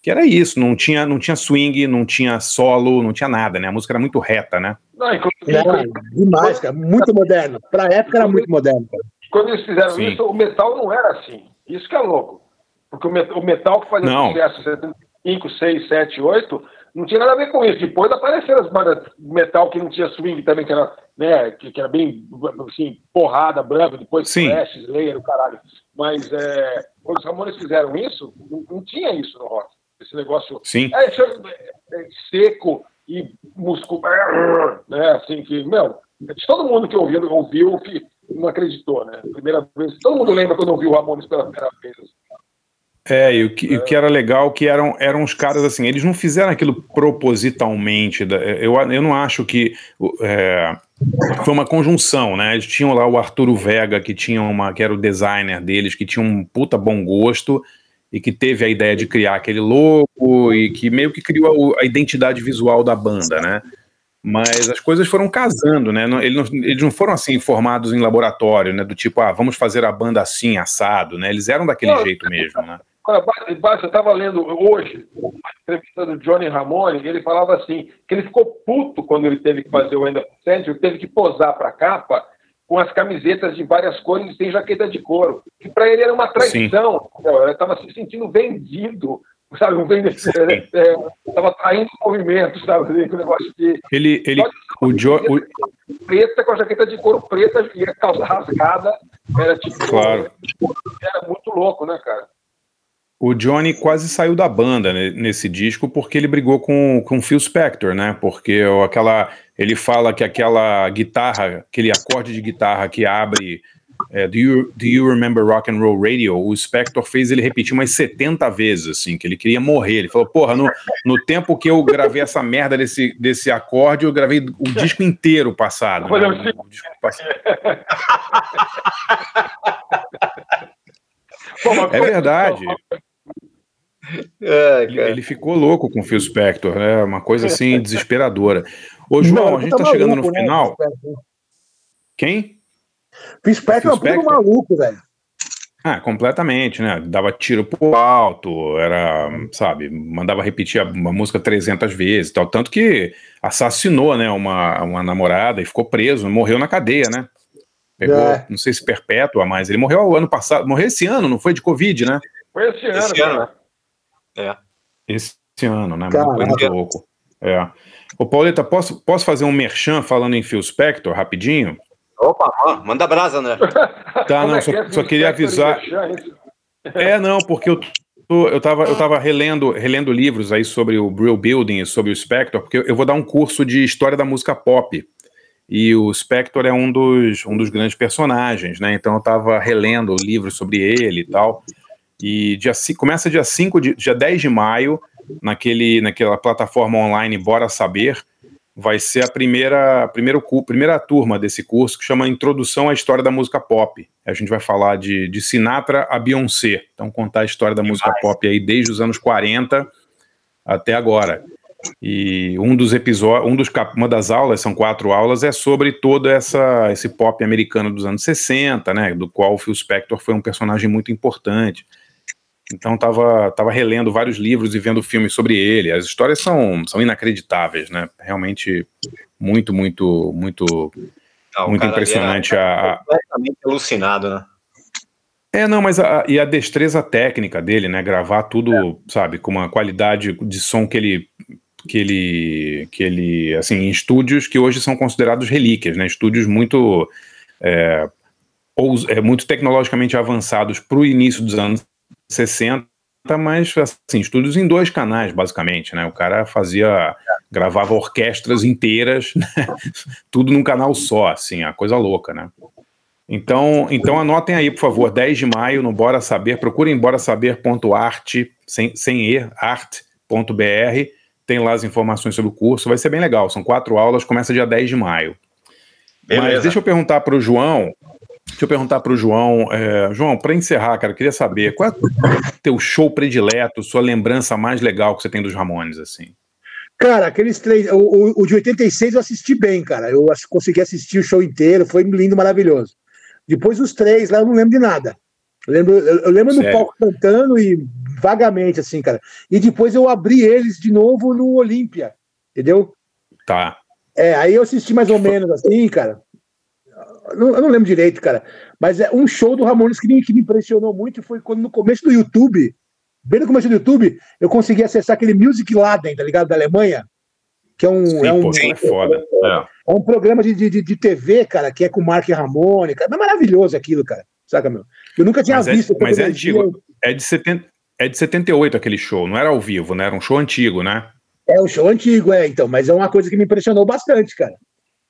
S4: que era isso, não tinha, não tinha swing, não tinha solo, não tinha nada, né? A música era muito reta, né?
S12: Não, inclusive,
S5: Era demais, cara. Muito moderno. Pra época era muito moderno, cara.
S12: quando eles fizeram
S4: Sim.
S12: isso, o metal não era assim. Isso que é louco. Porque o metal, o metal que fazia
S4: Não.
S12: sucesso em 75, 6, 7, 8, não tinha nada a ver com isso. Depois apareceram as bandas de metal que não tinha swing também, que era, né, que, que era bem assim, porrada, branca, depois
S4: Sim.
S12: Flash, Slayer, o caralho. Mas é, quando os Ramones fizeram isso, não, não tinha isso no rock. Esse negócio
S4: Sim.
S12: é, isso é- é seco e muscular, né? Assim que, meu, todo mundo que ouviu, ouviu que não acreditou, né? Primeira vez, todo mundo lembra quando ouviu o Ramones pela primeira vez. assim.
S4: É, e o que, e o que era legal que eram, eram os caras assim, eles não fizeram aquilo propositalmente. da- Eu, eu não acho que é, foi uma conjunção, né? Eles tinham lá o Arturo Vega, que tinha uma, que era o designer deles, que tinha um puta bom gosto e que teve a ideia de criar aquele logo e que meio que criou a, a identidade visual da banda, né? Mas as coisas foram casando, né? Não- eles, não, eles não foram assim formados em laboratório, né? Do tipo, ah, vamos fazer a banda assim, assado, né? Eles eram daquele jeito mesmo, né?
S12: Olha, ba- ba- eu estava lendo hoje uma entrevista do Johnny Ramone, e ele falava assim, que ele ficou puto quando ele teve que fazer o End of the Century, teve que posar para a capa com as camisetas de várias cores e sem jaqueta de couro. Que para ele era uma traição. Ele estava se sentindo vendido, sabe? Um vendedor. Estava traindo o movimento, sabe? Um negócio de
S4: Ele, ele, o Jo, o,
S12: preta com a jaqueta de couro preta e a calça rasgada. Era tipo.
S4: Claro.
S12: Era muito louco, né, cara?
S4: O Johnny quase saiu da banda nesse disco porque ele brigou com com Phil Spector, né? Porque aquela, ele fala que aquela guitarra, aquele acorde de guitarra que abre é, do, you, do You Remember Rock and Roll Radio? O Spector fez ele repetir umas 70 vezes, assim, que ele queria morrer. Ele falou, porra, no, no tempo que eu gravei essa merda desse, desse acorde, eu gravei o disco inteiro passado. né? O disco passado. É verdade.
S2: É,
S4: Ele, ele ficou louco com o Phil Spector, né? Uma coisa assim desesperadora. Ô, João,
S5: Não,
S4: a gente
S5: puta
S4: tá chegando no
S5: maluco, né,
S4: final.
S5: Phil Spector?
S4: Quem?
S5: Phil Spector é um
S4: Spector?
S5: maluco, velho.
S4: Ah, completamente, né? Dava tiro pro alto, era, sabe, mandava repetir a, uma música 300 vezes tal. Tanto que assassinou, né, uma, uma namorada e ficou preso, morreu na cadeia, né? Pegou,
S5: É.
S4: não sei se perpétua, mas ele morreu ano passado, morreu esse ano, não foi de Covid, né?
S12: Foi esse ano,
S2: Esse ano. É.
S4: Esse ano, né?
S5: Caraca.
S4: Muito, louco. É. Ô, Pauleta, posso, posso fazer um merchan falando em Phil Spector, rapidinho?
S2: Opa, manda brasa, André.
S4: Tá,
S12: Como
S4: não,
S12: é
S4: só,
S12: que é?
S4: só queria avisar. É, não, porque eu, tô- eu, tava, eu tava relendo, relendo livros aí sobre o Brill Building e sobre o Spector, porque eu, eu vou dar um curso de história da música pop. E o Spector é um dos, um dos grandes personagens, né? Então eu tava relendo livros sobre ele e tal. E dia, começa dia 5 de, dia 10 de maio, naquele, naquela plataforma online Bora Saber, vai ser a primeira, a primeira turma desse curso que chama Introdução à História da Música Pop. A gente vai falar de, de Sinatra a Beyoncé. Então, contar a história da música pop aí desde os anos 40 até agora. E um dos episódios, um dos uma das aulas, são quatro aulas, é sobre todo essa, esse pop americano dos anos 60, né? Do qual o Phil Spector foi um personagem muito importante. Então tava, tava relendo vários livros e vendo filmes sobre ele. As histórias são, são inacreditáveis, né? Realmente muito, muito, muito,
S2: Não,
S4: muito
S2: ali
S4: impressionante
S2: era
S4: a,
S2: completamente alucinado, né?
S4: É, não, mas a, e a destreza técnica dele, né? Gravar tudo, sabe, com uma qualidade de som que ele que ele que ele assim, em estúdios que hoje são considerados relíquias, né? Estúdios muito é, ous- é, muito tecnologicamente avançados para o início dos anos 60, mas assim, estúdios em dois canais, basicamente, né? O cara fazia gravava orquestras inteiras, né? tudo num canal só, assim, a coisa louca, né? Então, então anotem aí, por favor, 10 de maio no Bora Saber, procurem borasaber.art, sem, sem e, art.br, tem lá as informações sobre o curso, vai ser bem legal, são quatro aulas, começa dia 10 de maio.
S2: Beleza.
S4: Mas deixa eu perguntar para o João. Deixa eu perguntar para o João. é, João, para encerrar, cara, eu queria saber qual é o teu show predileto, sua lembrança mais legal que você tem dos Ramones, assim?
S5: Cara, aqueles três. O, o- o de 86 eu assisti bem, cara. Eu consegui assistir o show inteiro, foi lindo, maravilhoso. Depois os três lá eu não lembro de nada. Eu lembro, eu, lembro no palco cantando e vagamente, assim, cara. E depois eu abri eles de novo no Olímpia, entendeu?
S4: Tá.
S5: É, aí eu assisti mais ou menos assim, cara. Eu não, eu não lembro direito, cara. Mas é um show do Ramones que me, que me impressionou muito foi quando no começo do YouTube, bem no começo do YouTube, eu consegui acessar aquele Music Laden, tá ligado? Da Alemanha. Que é um,
S4: Sim,
S5: é um,
S4: pô, é foda. É.
S5: é um programa de, de, de TV, cara, que é com Mark Ramone. Cara. É maravilhoso aquilo, cara. Saca, meu? Eu nunca tinha
S4: Mas é-
S5: visto.
S4: mas é antigo. É de, 70, é de 78 aquele show, não era ao vivo, né? Era um show antigo, né?
S5: É o show antigo, é, então. Mas é uma coisa que me impressionou bastante, cara.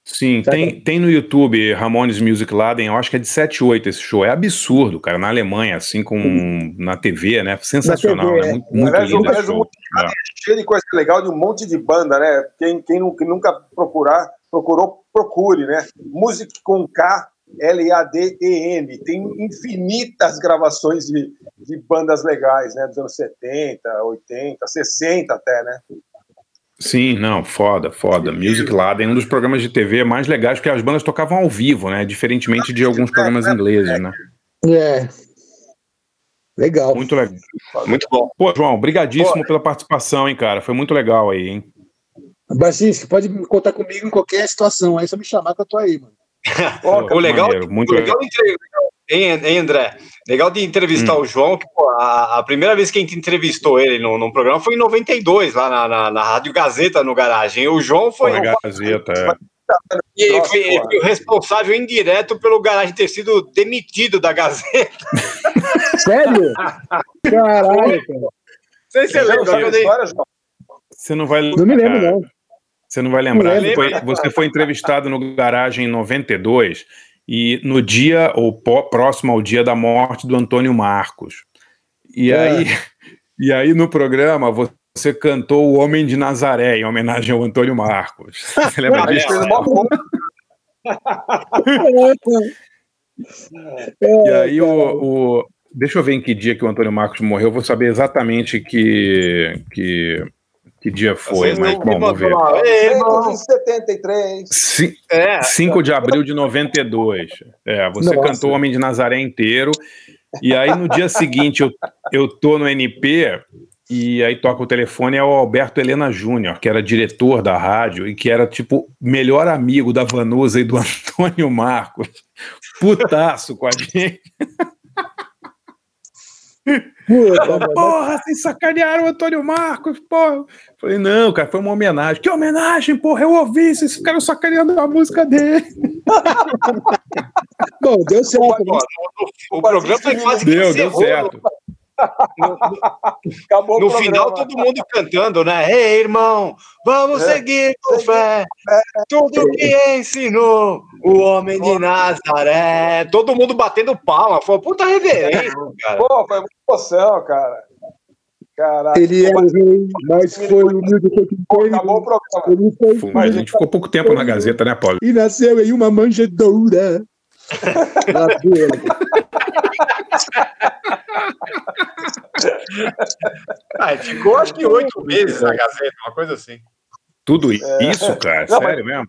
S4: Sim,
S5: Sabe?
S4: tem, tem no YouTube Ramones Music Laden, eu acho que é de 78 esse show. É absurdo, cara, na Alemanha, assim, com na TV, né? Sensacional,
S5: TV,
S4: né?
S5: é.
S4: Muito, muito
S3: Aliás,
S4: lindo
S3: o- aliás,
S4: show. É.
S3: cheio de coisa legal de um monte de banda, né? Quem, quem nunca procurar, procurou, procure, né? Music com K, L-A-D-E-N. Tem infinitas gravações de, de bandas legais, né? Dos anos 70, 80, 60 até, né?
S4: Sim, não, foda, foda. Music Laden, um dos programas de TV mais legais, porque as bandas tocavam ao vivo, né? Diferentemente de alguns programas ingleses, né?
S5: É. Legal.
S4: Muito legal.
S2: Muito bom.
S4: Pô, João, brigadíssimo pela participação, hein, cara. Foi muito legal aí, hein?
S5: Barcinski, pode contar comigo em qualquer situação. Aí é só me chamar que eu tô aí, mano.
S2: o legal,
S4: maneiro, muito
S2: o legal, de entre- hein, hein, André? Legal de entrevistar
S4: Hum.
S2: o João, que pô, a, a primeira vez que a gente entrevistou ele num, num programa foi em 92, lá na, na, na Rádio Gazeta, no garagem. O João foi,
S4: Foi Gazeta, é.
S2: e
S3: Nossa,
S2: foi- foi o responsável indireto pelo garagem ter sido demitido da Gazeta.
S5: Sério? Caralho, cara.
S2: Não sei se você lembra.
S3: sabe a
S2: eu dei-
S3: história, João?
S4: Você não vai
S5: Não me lembro, não.
S4: Você não vai lembrar.
S5: Não
S2: lembro.
S4: foi, você foi entrevistado no garagem em 92 e no dia, ou próximo ao dia da morte do Antônio Marcos. E,
S5: É.
S4: aí, e aí no programa você cantou O Homem de Nazaré, em homenagem ao Antônio Marcos. Você lembra disso?
S3: foto.
S4: E aí o, o- Deixa eu ver em que dia que o Antônio Marcos morreu, eu vou saber exatamente que, que, que dia foi,
S2: Vocês
S4: mas bom, vamos ver.
S2: Ei, irmão.
S3: 173.
S4: Ci-
S2: É,
S4: 5 de abril de 92. É, você
S5: Nossa.
S4: cantou o Homem de Nazaré inteiro. E aí no dia seguinte eu, eu tô no NP e aí toca o telefone é o Alberto Helena Júnior, que era diretor da rádio e que era tipo melhor amigo da Vanusa e do Antônio Marcos. Putaço com a gente.
S5: Puta.
S4: Porra, vocês sacanearam o Antônio Marcos, porra. Falei, não, cara, foi uma homenagem. Que homenagem, porra, eu ouvi, vocês ficaram sacaneando a música dele.
S5: Bom, deu certo.
S2: Agora, o, o programa foi quase que
S4: Deu, deu certo.
S2: No
S3: o programa.
S2: final, todo mundo cantando, né? Ei, irmão, vamos
S3: É.
S2: seguir com fé. Tudo que ensinou o homem de Nazaré. Todo mundo batendo palma. Foi uma puta reverência, cara.
S3: Pô, foi uma emoção, cara. Caralho.
S5: Ele é o rei, mas foi humilde foi que
S3: Pô,
S5: foi.
S3: acabou o programa.
S5: Ele foi
S4: mas a gente ficou pouco tempo na Gazeta, né, Paulo?
S5: e nasceu em uma manjedoura.
S2: Ah, ficou acho que oito meses na Gazeta, uma coisa assim.
S4: Tudo isso, cara?
S3: Não,
S4: Sério mesmo?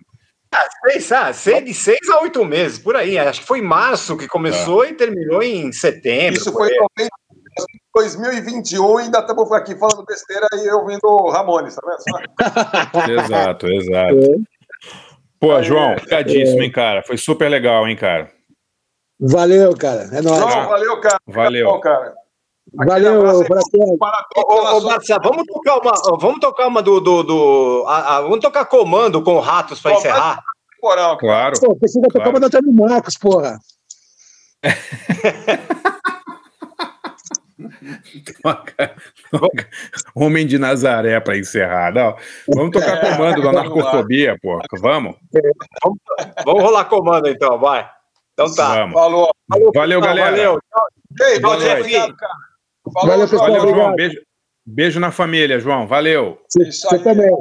S2: Ah, seis, ah, seis, de seis a oito meses, por aí. Acho que foi em março que começou e terminou em setembro.
S3: Isso foi em 90, 2021 e ainda estamos aqui falando besteira e eu ouvindo o Ramones, tá vendo?
S4: Exato, exato. Pô, João, obrigadíssimo, hein, cara? Foi super legal, hein, cara?
S5: Valeu, cara. É nóis.
S3: João, valeu, cara.
S4: Valeu.
S3: Bom, cara.
S5: Valeu. Brasil.
S2: Ô, Marcia, vamos tocar uma, vamos tocar uma do, do, do- a- a- vamos tocar comando com ratos para encerrar.
S3: temporal.
S4: Claro.
S5: Pô, precisa tocar uma da Antônio Marcos, porra.
S4: Homem de Nazaré pra encerrar. Não, vamos tocar comando da narcofobia, pô. Vamos?
S2: Vamos rolar comando então, vai. Então tá.
S4: Vamos.
S3: Falou.
S4: Valeu,
S2: Não,
S4: galera.
S2: Valeu.
S3: Ei, valeu, obrigado, cara. Falou,
S5: Valeu, pessoal.
S4: Valeu, João. Beijo, beijo na família, João. Valeu.
S5: Você,
S3: Isso
S5: você também.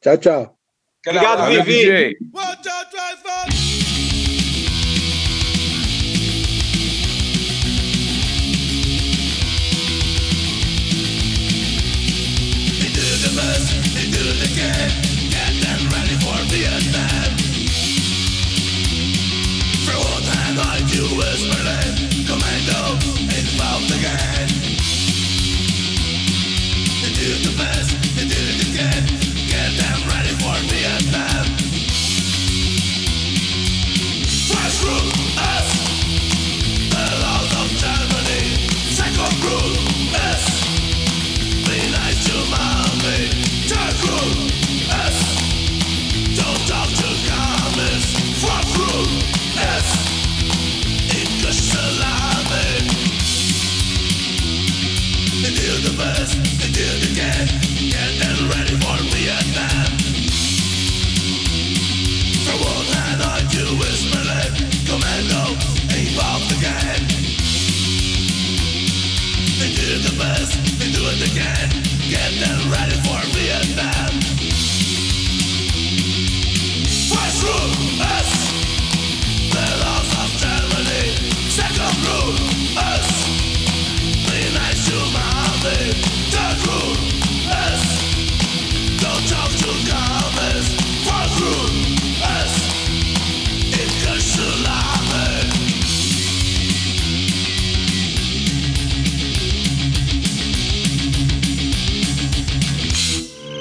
S5: Tchau, tchau.
S2: Obrigado.
S4: Valeu,
S2: Vivi.
S4: DJ.
S9: Yeah. again, them ready for